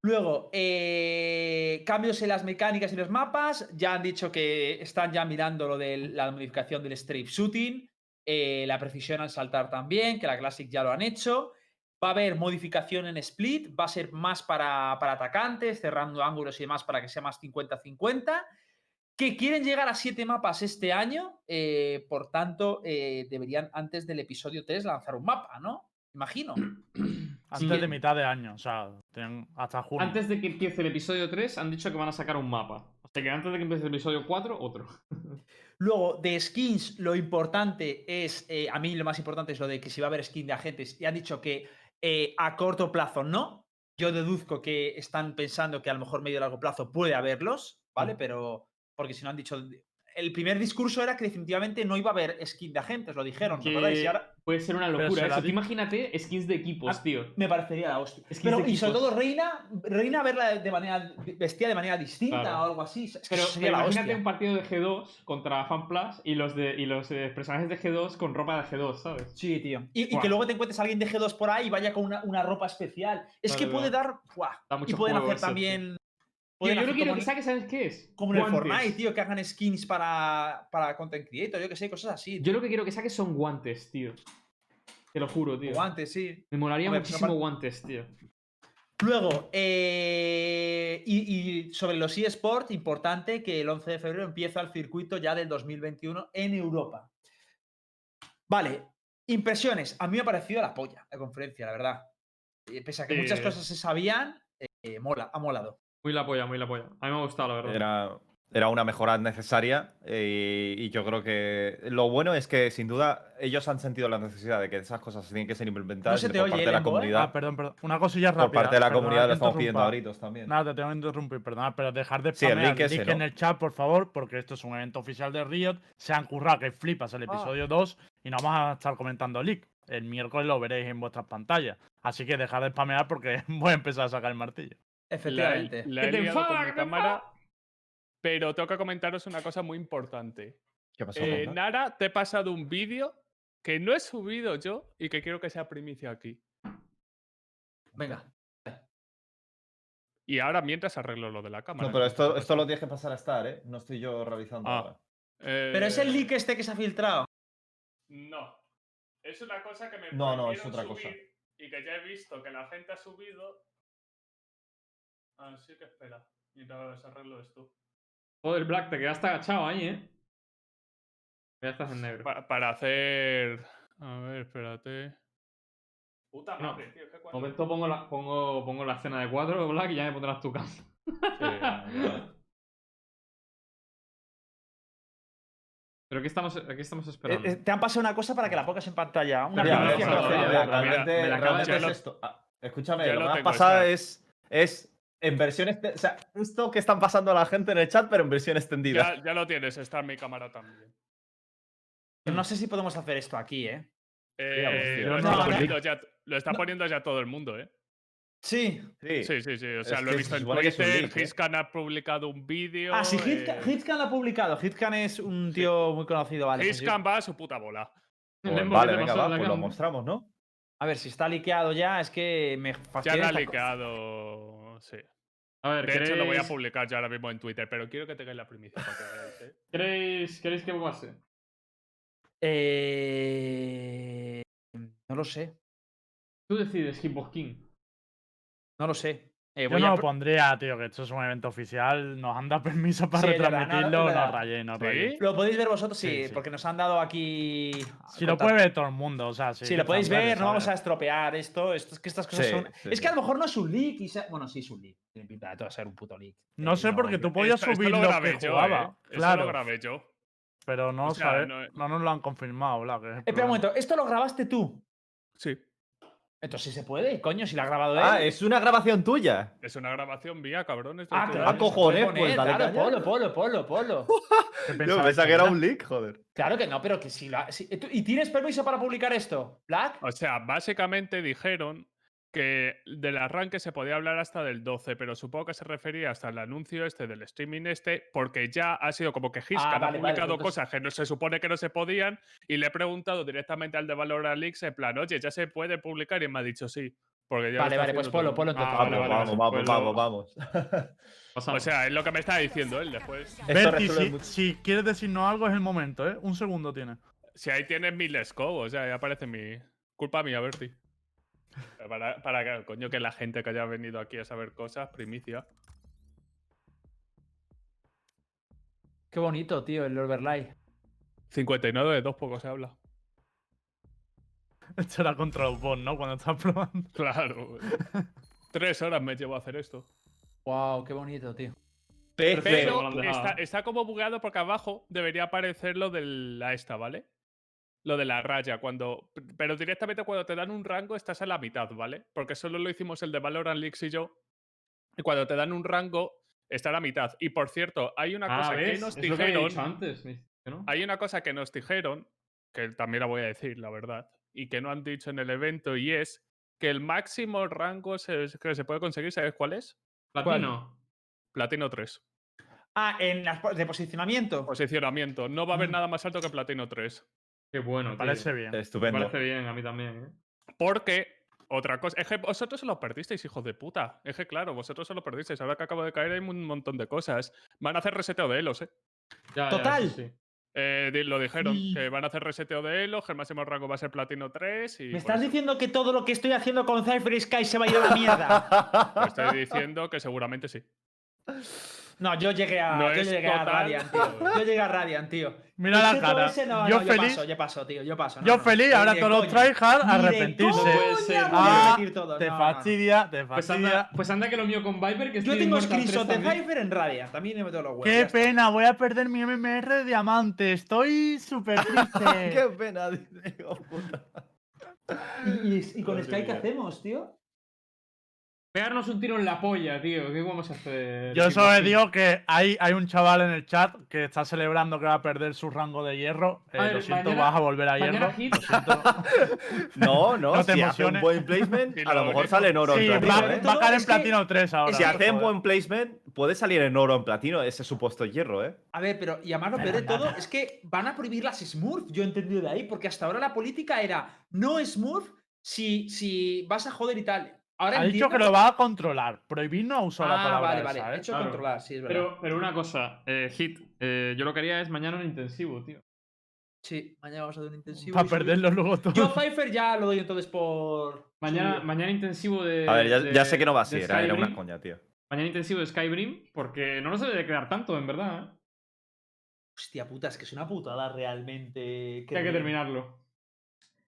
Luego, eh, cambios en las mecánicas y los mapas. Ya han dicho que están ya mirando lo de la modificación del strafe shooting, eh, la precisión al saltar también, que la Classic ya lo han hecho. Va a haber modificación en split, va a ser más para, para atacantes, cerrando ángulos y demás para que sea más 50-50. Que quieren llegar a 7 mapas este año, eh, por tanto, eh, deberían antes del episodio 3 lanzar un mapa, ¿no? Imagino. <clears throat> Antes de mitad de año, o sea, hasta junio. Antes de que empiece el episodio 3, han dicho que van a sacar un mapa. O sea que antes de que empiece el episodio 4, otro. <laughs> Luego, de skins, lo importante es, eh, a mí lo más importante es lo de que si va a haber skin de agentes, y han dicho que eh, a corto plazo no. Yo deduzco que están pensando que a lo mejor medio y largo plazo puede haberlos, ¿vale? Pero, porque si no han dicho... El primer discurso era que definitivamente no iba a haber skin de agentes, lo dijeron, Que ahora puede ser una locura eso. Tú imagínate skins de equipos, Ah, tío. me parecería la hostia. Skins Pero, y sobre todo Reina, Reina verla de manera, vestida de manera distinta Claro. o algo así. Es que Pero, eso sería pero la imagínate hostia. un partido de G2 contra FanPlus y los, de, y los eh, personajes de G2 con ropa de G2, ¿sabes? Sí, tío. Y, que luego te encuentres a alguien de G2 por ahí y vaya con una, una ropa especial. Es Vale, que puede vale. dar. Da mucho y pueden hacer eso, también. Tío, pueden yo lo hacer quiero como que saque, ¿sabes qué es? Como en el. Fortnite, tío, que hagan skins para, para content creator, yo que sé, cosas así. Yo lo que quiero que saque son guantes, tío. Te lo juro, tío. Guantes, sí. Me molaría Hombre, pues muchísimo guantes, tío. Luego, eh, y, y sobre los eSports, importante que el 11 de febrero empieza el circuito ya del 2021 en Europa. Vale, impresiones. A mí me ha parecido la polla la conferencia, la verdad. Eh, Pese a que muchas cosas se sabían, eh, mola, ha molado. Muy la polla, muy la polla. A mí me ha gustado, la verdad. Era, era una mejora necesaria eh, y yo creo que lo bueno es que sin duda ellos han sentido la necesidad de que esas cosas tienen que ser implementadas se y te por oye, parte de la ¿eh? comunidad. Ah, perdón, perdón. Una cosilla rápida. Por parte de la comunidad lo estamos pidiendo a gritos también. Nada, te tengo que interrumpir, perdona, pero dejar de Sí, el spamear link ese, link ¿no? en el chat, por favor, porque esto es un evento oficial de Riot. Se han currado que flipas Ah. el episodio 2 y no vamos a estar comentando leak. El miércoles lo veréis en vuestras pantallas. Así que dejad de spamear porque <laughs> voy a empezar a sacar el martillo. Efectivamente. La, he ¡Que te liado con mi cámara, pero tengo que comentaros una cosa muy importante. ¿Qué pasó? Eh? Nara, te he pasado un vídeo que no he subido yo y que quiero que sea primicia aquí. Venga. Y ahora mientras arreglo lo de la cámara. No, pero esto, esto lo tienes que pasar a estar, ¿eh? No estoy yo realizando Ah. ahora. Pero es el Eh, leak este que se ha filtrado. No. Es una cosa que me No, no, es otra cosa. Y que ya he visto que la gente ha subido. Así que espera. Mientras arreglo esto. Joder, Black, te quedaste agachado ahí, ¿eh? Ya estás en negro. Pa- para hacer. A ver, espérate. Puta No, madre, tío. ¿qué De cuadro? momento pongo la, pongo, pongo la escena de cuatro, Black, y ya me pondrás tu casa. Pero ¿qué estamos, ¿qué estamos Eh, esperando? eh, te han pasado una cosa para que la pongas en pantalla. Una no Mira, realmente, realmente ya es lo- esto. Ah, escúchame, ya lo lo que ha tengo, pasado está. es, es en versión este- o sea, esto que están pasando a la gente en el chat, pero en versión extendida. Ya, ya lo tienes, está en mi cámara también. No sé si podemos hacer esto aquí, ¿eh? Eh, lo, está no, poniendo ya, lo está poniendo ya todo el mundo, ¿eh? Sí. Sí. Sí, sí, sí. O sea, Es lo he visto en Twitter. ¿eh? Hiscan ha publicado un vídeo. Ah, sí, Hitcan, eh, lo ha publicado. Hitcan es un tío muy conocido, vale. pues Hiscan va a su puta bola. Pues vale, ¿qué te venga, va, pues lo mostramos, ¿no? A ver, si está liqueado ya, es que me Ya fastidia. esta co- liqueado. Sí. A ver, De hecho, lo voy a ¿queréis, publicar ya ahora mismo en Twitter, pero quiero que tengáis la primicia para que veáis, ¿eh? <laughs> ¿queréis, ¿queréis que pase? Eh, no lo sé. Tú decides, Hitbox King. No lo sé. Eh, Yo no a lo pondría, tío, que esto es un evento oficial. Nos han dado permiso para Sí, retransmitirlo. No, rayéis, no ¿Sí? rayéis. Lo podéis ver vosotros, sí, Sí, sí. porque nos han dado aquí. Si lo puede ver todo el mundo, o sea, sí. Si lo podéis ver, no vamos a ¿sabes? estropear esto. esto es que estas cosas Sí, son. sí, es que a lo mejor no es un leak. Y se- Bueno, sí es un leak. Tiene pinta de todo ser un puto leak. No Eh, sé, porque tú podías Esto- esto subir lo lo grabé que yo, jugaba. ¿eh? Claro. lo grabé yo. Pero no, O sea, sabe- no- no nos lo han confirmado, el Espera un momento, ¿esto lo grabaste tú? Sí. Entonces sí se puede, coño, si lo ha grabado él. Ah, es una grabación tuya. Es una grabación mía, cabrones. Ah, de claro. Ah, cojones, pues dale claro. Polo, polo, polo, polo. <laughs> ¿Qué Yo pensabas pensaba que era un leak, joder. Claro que no, pero que si lo ha- si- ¿tú- ¿Y tienes permiso para publicar esto, Black? O sea, básicamente dijeron que del arranque se podía hablar hasta del 12, pero supongo que se refería hasta el anuncio este del streaming este, porque ya ha sido como que Hiscan Ah, ha vale, vale, publicado pues entonces- cosas que no se supone que no se podían, y le he preguntado directamente al de Valorant Leaks en plan, oye, ya se puede publicar, y me ha dicho sí. Porque ya lo Vale, está vale, pues todo polo, polo entonces. Ah, vale, Vamos, vale, vamos, pues vamos, vamos, vamos. <laughs> O sea, es lo que me está diciendo él después. Berti, si, quieres decirnos algo es el momento, ¿eh? Un segundo tiene. Si ahí tienes mi Let's Go, o sea, ya aparece mi. Culpa mía, Berti. Para, para que, coño, que la gente que haya venido aquí a saber cosas, primicia. Qué bonito, tío, el overlay. 59 de dos poco se habla. <laughs> Esto era contra los bots, ¿no? Cuando estás probando. <laughs> Claro. Tres horas me llevo a hacer esto. Wow, qué bonito, tío. Pero está, está como bugueado porque abajo debería aparecer lo de la esta, ¿vale? Lo de la raya, cuando. Pero directamente cuando te dan un rango estás a la mitad, ¿vale? Porque solo lo hicimos el de Valorant Leaks y yo. Y cuando te dan un rango, está a la mitad. Y por cierto, hay una Ah, cosa ¿ves? que nos Es que dijeron. dicho antes. Hay una cosa que nos dijeron, que también la voy a decir, la verdad, y que no han dicho en el evento, y es que el máximo rango se- que se puede conseguir, ¿sabes cuál es? Platino. Platino 3. Ah, en las de posicionamiento. Posicionamiento. No va a haber Mm. nada más alto que Platino 3. Qué bueno, Me tío. parece bien. Me Estupendo. parece bien, a mí también, ¿eh? Porque, otra cosa, es que vosotros se lo perdisteis, hijos de puta. Es que claro, vosotros se lo perdisteis. Ahora que acabo de caer hay un montón de cosas. Van a hacer reseteo de Elos, ¿eh? Ya, Total. sí. Eh, lo dijeron, Sí. que van a hacer reseteo de Elos, que el máximo rango va a ser Platino 3 y... ¿Me estás eso. diciendo que todo lo que estoy haciendo con Cypher Sky se va a ir a la mierda? <laughs> Te estoy diciendo que seguramente sí. No, yo llegué a, No yo llegué a Radiant, tío. Yo llegué a Radiant, tío. Mira la cara. no, yo no, feliz. Yo paso, yo paso, tío. Yo paso. no, yo no, feliz, no, ahora todos los tryhard arrepentirse. puede ser, Ah, todo. te No, no, no. fastidia, te Pues fastidia. anda, pues anda que lo mío con Viper, que Yo estoy tengo Immortal 3 screenshot de. Cypher en Radiant. También me meto los huevos. Qué pena, voy a perder mi MMR de diamante. Estoy súper triste. <laughs> Qué pena, puta. ¿Y, y- y con Madre Sky qué hacemos, tío? Pegarnos un tiro en la polla, tío. ¿Qué vamos a hacer? Yo solo King? digo que hay, hay un chaval en el chat que está celebrando que va a perder su rango de hierro. Eh, ver, lo siento, mañana- vas a volver a hierro. Hit- Lo siento. <laughs> No, no, No te si hace un buen placement, a lo mejor sale en oro Sí, en platino, ¿eh? va a caer en platino 3 ahora. Si hace un buen placement, puede salir en oro o en platino ese supuesto hierro, ¿eh? A ver, pero y además lo peor de todo es que van a prohibir las Smurf, yo he entendido de ahí, porque hasta ahora la política era no Smurf si, si vas a joder y tal. Ahora Ha dicho que lo va a controlar. Prohibir no ha usado la Ah, palabra vale, esa, vale. ¿eh? Hecho Claro. controlar, sí, es verdad. Pero, pero una cosa, eh, Hit, eh, yo lo que haría es mañana un intensivo, tío. Sí, mañana vamos a hacer un intensivo. Para y subir- perderlo luego todo. Yo Pfeiffer ya lo doy entonces por. Mañana, mañana intensivo de. A ver, ya, sé que no va de así, era, era una coña, tío. Mañana intensivo de Skybrim, porque no nos debe de quedar tanto, en verdad. ¿eh? Hostia puta, es que es una putada realmente. Que hay que terminarlo.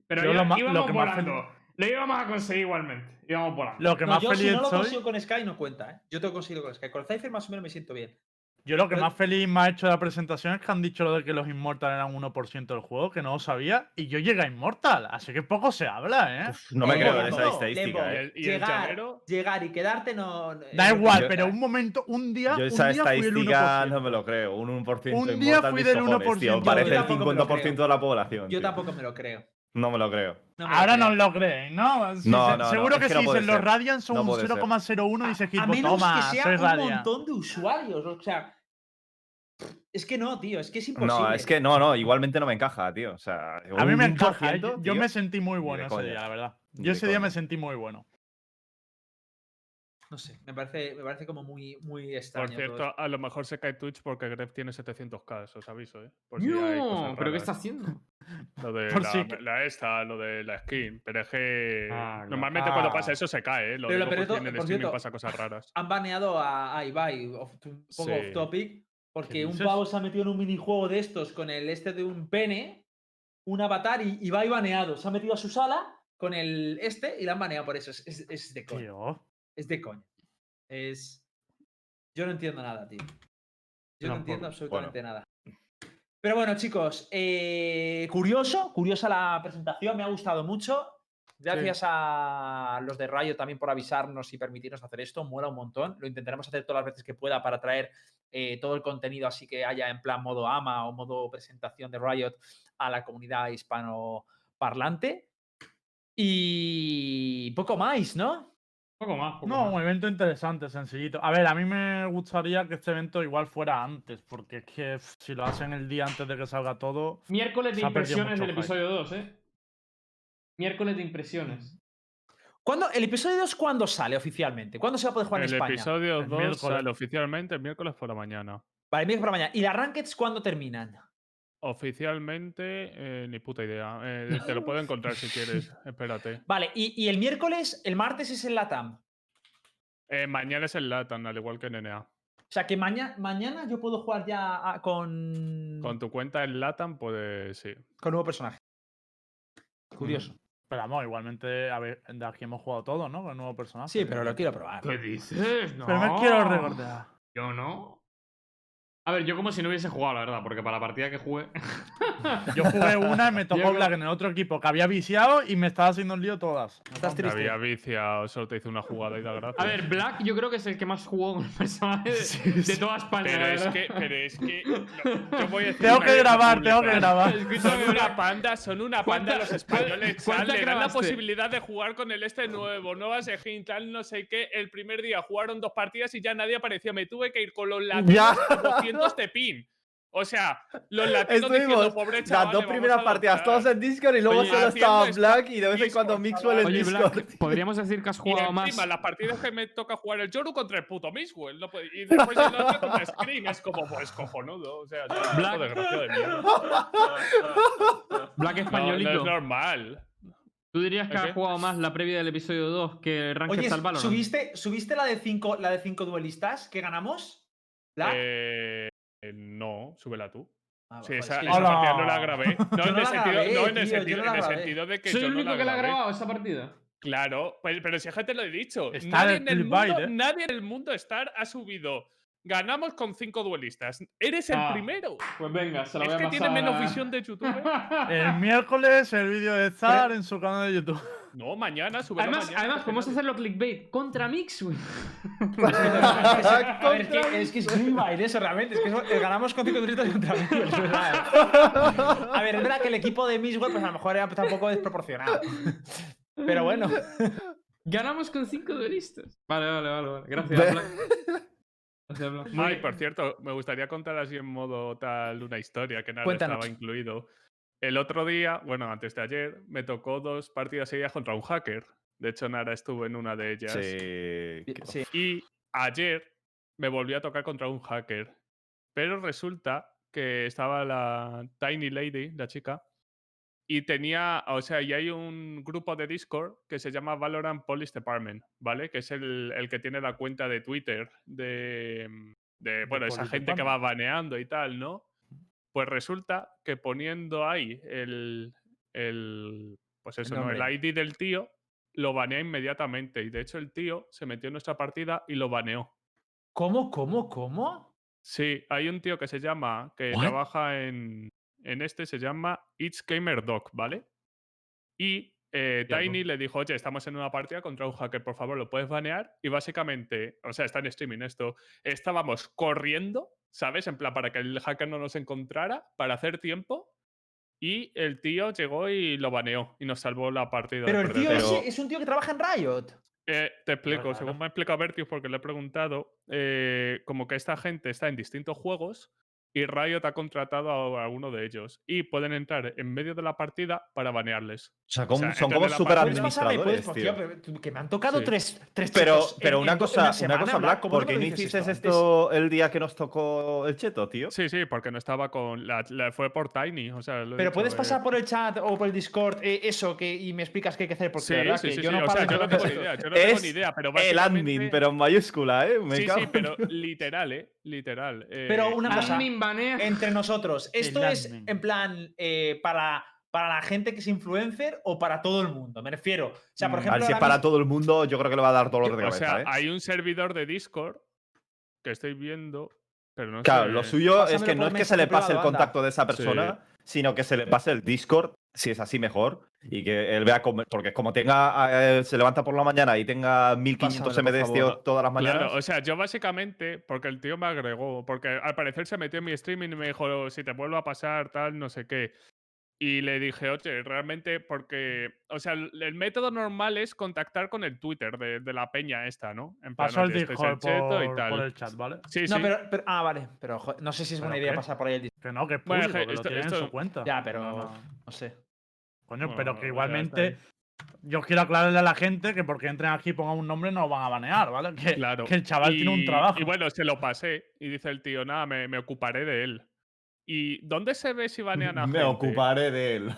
Pero Yo ya lo ma- lo íbamos que más volando. Lo íbamos a conseguir igualmente. Íbamos volando. Lo que No, más yo si feliz no lo consigo con Sky no cuenta, ¿eh? Yo te lo consigo con Sky. Con Cypher más o menos me siento bien. Yo lo que Pero- más feliz me ha hecho de la presentación es que han dicho lo de que los Immortal eran 1% del juego, que no lo sabía, y yo llegué a Immortal, así que poco se habla, ¿eh? No me Eh, creo en Lembo, esa estadística, ¿eh? ¿Y el- y el llegar, llegar y quedarte no. Da eh, igual, yo- pero un momento, un día, Yo un esa día fui el estadística 1%. no me lo creo. Un 1% Un de día Immortal, fui del cojones, 1%. tío. Parece el tampoco me lo 50% de la población. Yo tío. tampoco me lo creo. No me lo creo. No me Ahora creo. no lo creéis, ¿no? Si No, se- no, no, seguro es que, no si los. Radiant son No un puede ser. 0,01 dice A Hitbox, menos toma, que sea un Radiant. montón de usuarios. O sea. Es que no, tío. Es que es imposible. No, es que no, no, igualmente no me encaja, tío. O sea, A mí me encaja, ¿eh? 1%, yo tío. me sentí muy bueno ese coña. día, la verdad. Yo ese día coña. me sentí muy bueno. No sé, me parece, me parece como muy, muy Por extraño. todo cierto, a lo mejor se cae Twitch porque Gref tiene 700k, os aviso, ¿eh? Por si hay No, cosas pero ¿qué está haciendo? <laughs> Lo de Por la, si que- la esta, lo de la skin. Pero es que Ah, normalmente cuando pasa eso se cae, ¿eh? Lo Pero porque todo- en el por streaming cierto, pasa cosas raras. Han baneado a, a Ibai, off- un poco off topic, porque un pavo se ha metido en un minijuego de estos con el este de un pene, un avatar, y Ibai baneado. Se ha metido a su sala con el este y la han baneado por eso. Es, es- es de coña. Es de coña. Es. Yo no entiendo nada, tío. Yo no entiendo absolutamente nada. Pero bueno, chicos, eh, curioso, curiosa la presentación, me ha gustado mucho. Gracias a los de Rayo también por avisarnos y permitirnos hacer esto, mola un montón. Lo intentaremos hacer todas las veces que pueda para traer eh, todo el contenido así que haya en plan modo AMA o modo presentación de Riot a la comunidad hispanoparlante. Y poco más, ¿no? Poco más, poco No, más. un evento interesante, sencillito. A ver, a mí me gustaría que este evento igual fuera antes, porque es que si lo hacen el día antes de que salga todo. Miércoles de impresiones del hype. episodio 2, ¿eh? Miércoles de impresiones. ¿Cuándo, ¿El episodio 2 cuándo sale oficialmente? ¿Cuándo se va a poder jugar en El España? episodio El 2 miércoles. sale oficialmente el miércoles por la mañana. Vale, miércoles por la mañana. ¿Y las rankeds cuándo terminan? Oficialmente, eh, ni puta idea. Eh, te lo puedo encontrar si quieres. <laughs> Espérate. Vale, y, y el miércoles, el martes es el LATAM. Eh, mañana es el Latan, al igual que NNA. O sea que mañana, mañana yo puedo jugar ya a- con, Con tu cuenta en Latan, pues sí. con nuevo personaje. Curioso. Pero vamos, igualmente, a ver, de aquí hemos jugado todo, ¿no? Con el nuevo personaje. Sí, pero lo quiero probar. ¿Qué dices? No. Pero me quiero recordar. Yo no. A ver, yo como si no hubiese jugado, la verdad, porque para la partida que jugué. <laughs> Yo jugué una y me tocó Black en el otro equipo que había viciado y me estaba haciendo un lío todas. Estás Te triste. había viciado, solo te hice una jugada y da gracia. A ver, Black yo creo que es el que más jugó con el personaje de, de toda España. Pero es que, pero es que <laughs> no, yo voy a decir Tengo que grabar, tengo que grabar. Son una panda, son una panda ¿Cuánta- los españoles. cuánta Sal, le dan la posibilidad de jugar con el este nuevo, nuevas skin, tal, no sé qué. El primer día jugaron dos partidas y ya nadie apareció. Me tuve que ir con los latinos 200 de pin. O sea, los latinos Estuvimos diciendo, pobre chaval. las dos primeras partidas todos en Discord y luego Oye, solo estaba Black y de vez en cuando Mixwell en Oye, Discord. Black, podríamos decir que has Y jugado más. encima, las partidas que me toca jugar el Yoru contra el puto Mixwell. no puede- y <laughs> después el otro contra Scream. Es como, pues cojonudo. O sea, Black. de mierda. Black No, españolito. no es normal. ¿Tú dirías que ¿El has jugado más la previa del episodio 2 que el Ranked Oye, al Valorant? ¿subiste, ¿subiste la de cinco, la de cinco duelistas que ganamos? ¿La? Eh, eh, no, súbela tú. Ah, Sí, esa, es que partida no la <laughs> grabé. No, en el sentido, no, en el de que Soy yo el no único la que la ha grabado esa partida. Claro, pero, pero si es que te lo he dicho. Nadie en, el mundo, ¿eh? nadie en el mundo Star ha subido. Ganamos con cinco duelistas. Eres el Ah, primero. Pues venga, se la Es voy a que pasar. tiene menos a- visión de YouTube. <laughs> El miércoles el vídeo de Zar en su canal de YouTube. No, mañana, súbelo Además, mañana. además podemos hacerlo clickbait contra Mix, güey. <laughs> A ver, es que, es que es eso realmente. Es que eso- eh, ganamos con cinco duelistas contra mí, <laughs> es verdad. ¿eh? A ver, es verdad que el equipo de Miswell, pues a lo mejor era tampoco desproporcionado. Pero bueno. Ganamos con 5 duelistas. Vale, vale, vale. vale. Gracias, Black. Gracias, Black. Muy Ay, bien. por cierto, me gustaría contar así en modo tal una historia que nada Cuéntanos. estaba incluido. El otro día, bueno, antes de ayer, me tocó dos partidas seguidas contra un hacker. De hecho, Nara estuvo en una de ellas. Sí. Sí. Y ayer me volvió a tocar contra un hacker. Pero resulta que estaba la Tiny Lady, la chica, y tenía, o sea, y hay un grupo de Discord que se llama Valorant Police Department, ¿vale? Que es el, el que tiene la cuenta de Twitter de, mm, de bueno, esa gente que va baneando y tal, ¿no? Pues resulta que poniendo ahí el, el pues eso, ¿no? El. ID del tío, lo banea inmediatamente. Y de hecho el tío se metió en nuestra partida y lo baneó. ¿Cómo, cómo, cómo? Sí, hay un tío que se llama, que trabaja en, en este, se llama It's Gamer Dog, ¿vale? Y eh. Tiny le dijo, oye, estamos en una partida contra un hacker, por favor, ¿lo puedes banear? Y básicamente, o sea, está en streaming esto, estábamos corriendo, ¿sabes? En plan, para que el hacker no nos encontrara, para hacer tiempo. Y el tío llegó y lo baneó y nos salvó la partida. de Pero el tío es un tío que trabaja en Riot. Eh, te explico, Claro. según me ha explicado Bertius, porque le he preguntado, eh, como que esta gente está en distintos juegos y Riot ha contratado a, uno de ellos. Y pueden entrar en medio de la partida para banearles. O sea, como- son como puedes, administradores, porque, tío. tío, pero que me han tocado Sí. tres, tres Pero, pero en- una en do- en cosa, una semana, cosa, Black, Black, ¿cómo ¿por qué no hiciste esto el día que nos tocó el cheto, tío? Sí, sí, porque no estaba con. La, la- fue por Tiny. O sea, Pero dicho, puedes eh, pasar por el chat o por el Discord eh, eso que, y me explicas qué hay que hacer, porque Sí, verdad sí, que sí, yo sí, no o sea, yo no tengo ni idea, yo no tengo Es ni idea, pero el admin, pero en mayúscula, ¿eh? Me Sí, sí, pero literal, ¿eh? Literal. Pero eh, una cosa, Entre nosotros, ¿esto es en plan eh, para, para la gente que es influencer o para todo el mundo? Me refiero. O sea, por Mm, ejemplo, A ver, si es para mismo- todo el mundo, yo creo que le va a dar dolor de O cabeza, sea, ¿eh? hay un servidor de Discord que estoy viendo, pero no Claro, sé. lo suyo es que no es que se le pase el contacto de esa persona, sino que se le pase el Discord, si es así mejor, y que él vea cómo, porque como tenga, eh, se levanta por la mañana y tenga 1500 Pásamelo, por MDs todas las mañanas. Claro, o sea, yo básicamente, porque el tío me agregó, porque al parecer se metió en mi streaming y me dijo, si te vuelvo a pasar, tal, no sé qué. Y le dije, oye, realmente, porque, o sea, el, el método normal es contactar con el Twitter de, de la peña esta, ¿no? En plan, Paso el "Oye, este es Discord cheto y por, tal. por el chat, ¿vale? Sí, No, sí. pero, pero- Ah, vale. Pero no sé si es buena ¿Pero idea qué? pasar por ahí el Discord. Que no, que es Bueno, público, es que que lo esto- en esto- su cuenta. Ya, pero No, no, no. sé. Coño, Bueno, pero que igualmente yo quiero aclararle a la gente que porque entren aquí y pongan un nombre no lo van a banear, ¿vale? Que, Claro. que el chaval tiene un trabajo. Y bueno, se lo pasé. Y dice el tío, nada, me, me ocuparé de él. ¿Y dónde se ve si banean a <laughs> Me gente? ocuparé de él.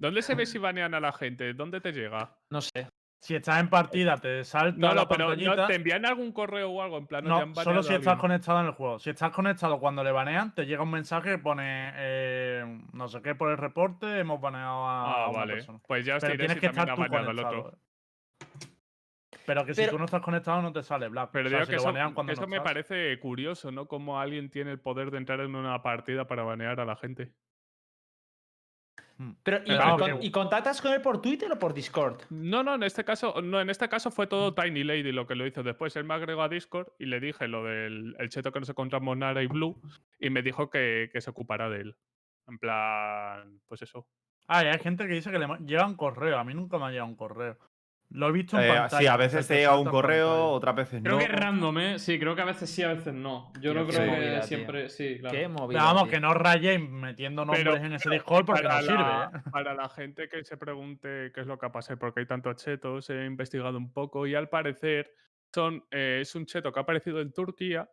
¿Dónde se ve <laughs> si banean a la gente? ¿Dónde te llega? No sé. Si estás en partida, te salta No, la no, pero ¿no. ¿te envían algún correo o algo? En plan, "Oye, han No, solo si estás alguien". conectado en el juego. Si estás conectado cuando le banean, te llega un mensaje que pone eh, no sé qué por el reporte, hemos baneado a, a Ah, una vale. persona. Pues ya os Pero tienes si que también estar ha tú baneado al conectado. otro. eh. Pero que si Pero- tú no estás conectado no te sale Black. Pero O sea, digo si que lo eso, banean cuando eso no me estás. parece curioso, ¿no? Como alguien tiene el poder de entrar en una partida para banear a la gente. Pero, ¿y, Pero y con- contactas con él por Twitter o por Discord? No, no, en este caso, no, en este caso fue todo Tiny Lady lo que lo hizo después. Él me agregó a Discord y le dije lo del el cheto que nos encontramos Nara y Blue y me dijo que, que se ocupará de él. En plan, pues eso. Ah, y hay gente que dice que le llega un correo. A mí nunca me ha llegado un correo. Lo he visto en Eh, pantalla. sí, a veces te llega un correo, pantalla. otras veces Creo no. que es random, ¿eh? Sí, creo que a veces sí, a veces no. Yo no creo que tío. siempre. Sí, claro. Qué movida. vamos, tío. que no rayéis metiendo nombres Pero- en ese Discord porque no sirve, ¿eh? <laughs> Para la gente que se pregunte qué es lo que ha pasado, porque hay tantos chetos, he investigado un poco y al parecer son, eh, es un cheto que ha aparecido en Turquía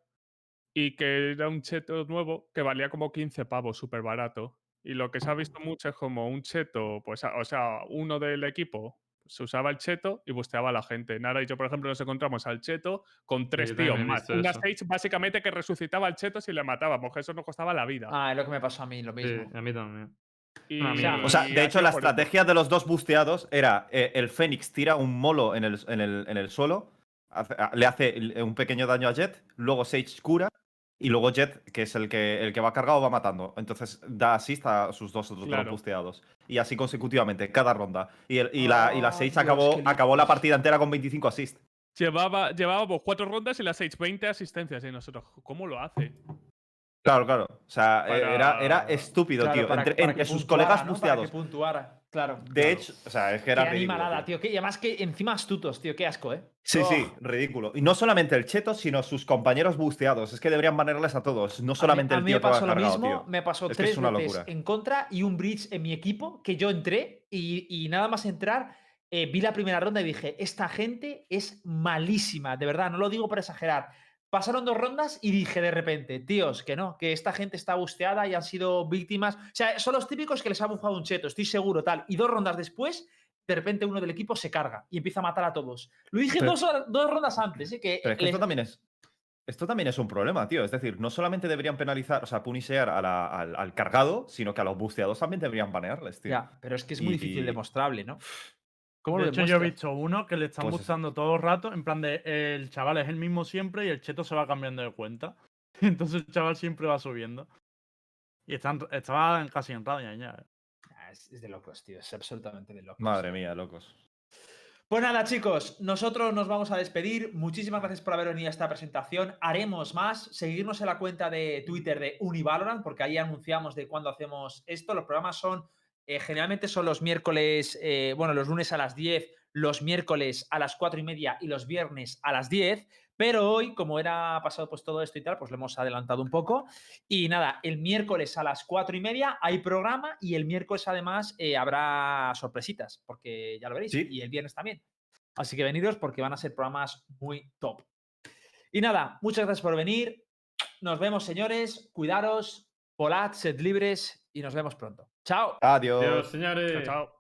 y que era un cheto nuevo que valía como 15 pavos, súper barato. Y lo que se ha visto mucho es como un cheto, pues, o sea, uno del equipo se usaba el cheto y busteaba a la gente. Nara y yo, por ejemplo, nos encontramos al cheto con tres yo tíos más. Una eso. stage básicamente que resucitaba al cheto si le matábamos, que eso nos costaba la vida. Ah, es lo que me pasó a mí, lo Sí, mismo. a mí también. Y-. O sea, de hecho, la estrategia de los dos busteados era eh, el Fénix tira un molo en el, en el, en el suelo, hace- a- le hace un pequeño daño a Jet, luego Sage cura y luego Jet, que es el que, el que va cargado, va matando. Entonces da assist a sus dos otros Claro. busteados. Y así consecutivamente, cada ronda. Y, el- y la, y la Ah, Sage Dios, acabó, acabó la partida entera con 25 assists. Llevaba, llevábamos cuatro rondas y las 6, 20 asistencias. Y nosotros, ¿cómo lo hace? Claro, claro. O sea, eh, era, era estúpido, Claro, tío. para- entre para entre que sus puntuara, colegas ¿no? busteados. Para que puntuara. Claro. De hecho, o sea, es que Qué era ridículo, animalada, tío. tío. que- y además que encima astutos, tío. Qué asco, ¿eh? Sí, Oh. sí, ridículo. Y no solamente el cheto, sino sus compañeros busteados. Es que deberían banearles a todos. No solamente a el mí, tío me pasó lo cargado, mismo, tío. me pasó Es que tres es una veces locura. en contra y un bridge en mi equipo que yo entré y, y nada más entrar eh, vi la primera ronda y dije, esta gente es malísima, de verdad, no lo digo por exagerar. Pasaron dos rondas y dije de repente, tíos, que no, que esta gente está busteada y han sido víctimas. O sea, son los típicos que les ha bufado un cheto, estoy seguro, tal. Y dos rondas después, de repente uno del equipo se carga y empieza a matar a todos. Lo dije Pero- dos, dos rondas antes, ¿eh? que Pero es que les- esto también es. Esto también es un problema, tío. Es decir, no solamente deberían penalizar, o sea, punishear a la- al, al cargado, sino que a los busteados también deberían banearles, tío. Ya, pero es que es muy Y- difícil demostrable, ¿no? ¿Cómo de lo hecho, yo he visto uno que le están Pues eso. buscando todo el rato, en plan de el chaval es el mismo siempre y el cheto se va cambiando de cuenta. <laughs> Entonces el chaval siempre va subiendo. Y están, estaba casi en radio ya. eh. Ah, Es, es de locos, tío. Es absolutamente de locos. Madre mía, locos. Pues nada, chicos, nosotros nos vamos a despedir. Muchísimas gracias por haber venido a esta presentación. Haremos más. Seguirnos en la cuenta de Twitter de Univalorant, porque ahí anunciamos de cuándo hacemos esto. Los programas son, eh, generalmente son los miércoles, eh, bueno, los lunes a las 10, los miércoles a las 4 y media y los viernes a las 10. Pero hoy, como era pasado pues todo esto y tal, pues lo hemos adelantado un poco. Y nada, el miércoles a las 4 y media hay programa y el miércoles además eh, habrá sorpresitas, porque ya lo veréis. Y el viernes también. Así que venidos porque van a ser programas muy top. Y nada, muchas gracias por venir. Nos vemos, señores. Cuidaros, volad, sed libres y nos vemos pronto. Chao. Adiós. Adiós, señores. Chao, chao.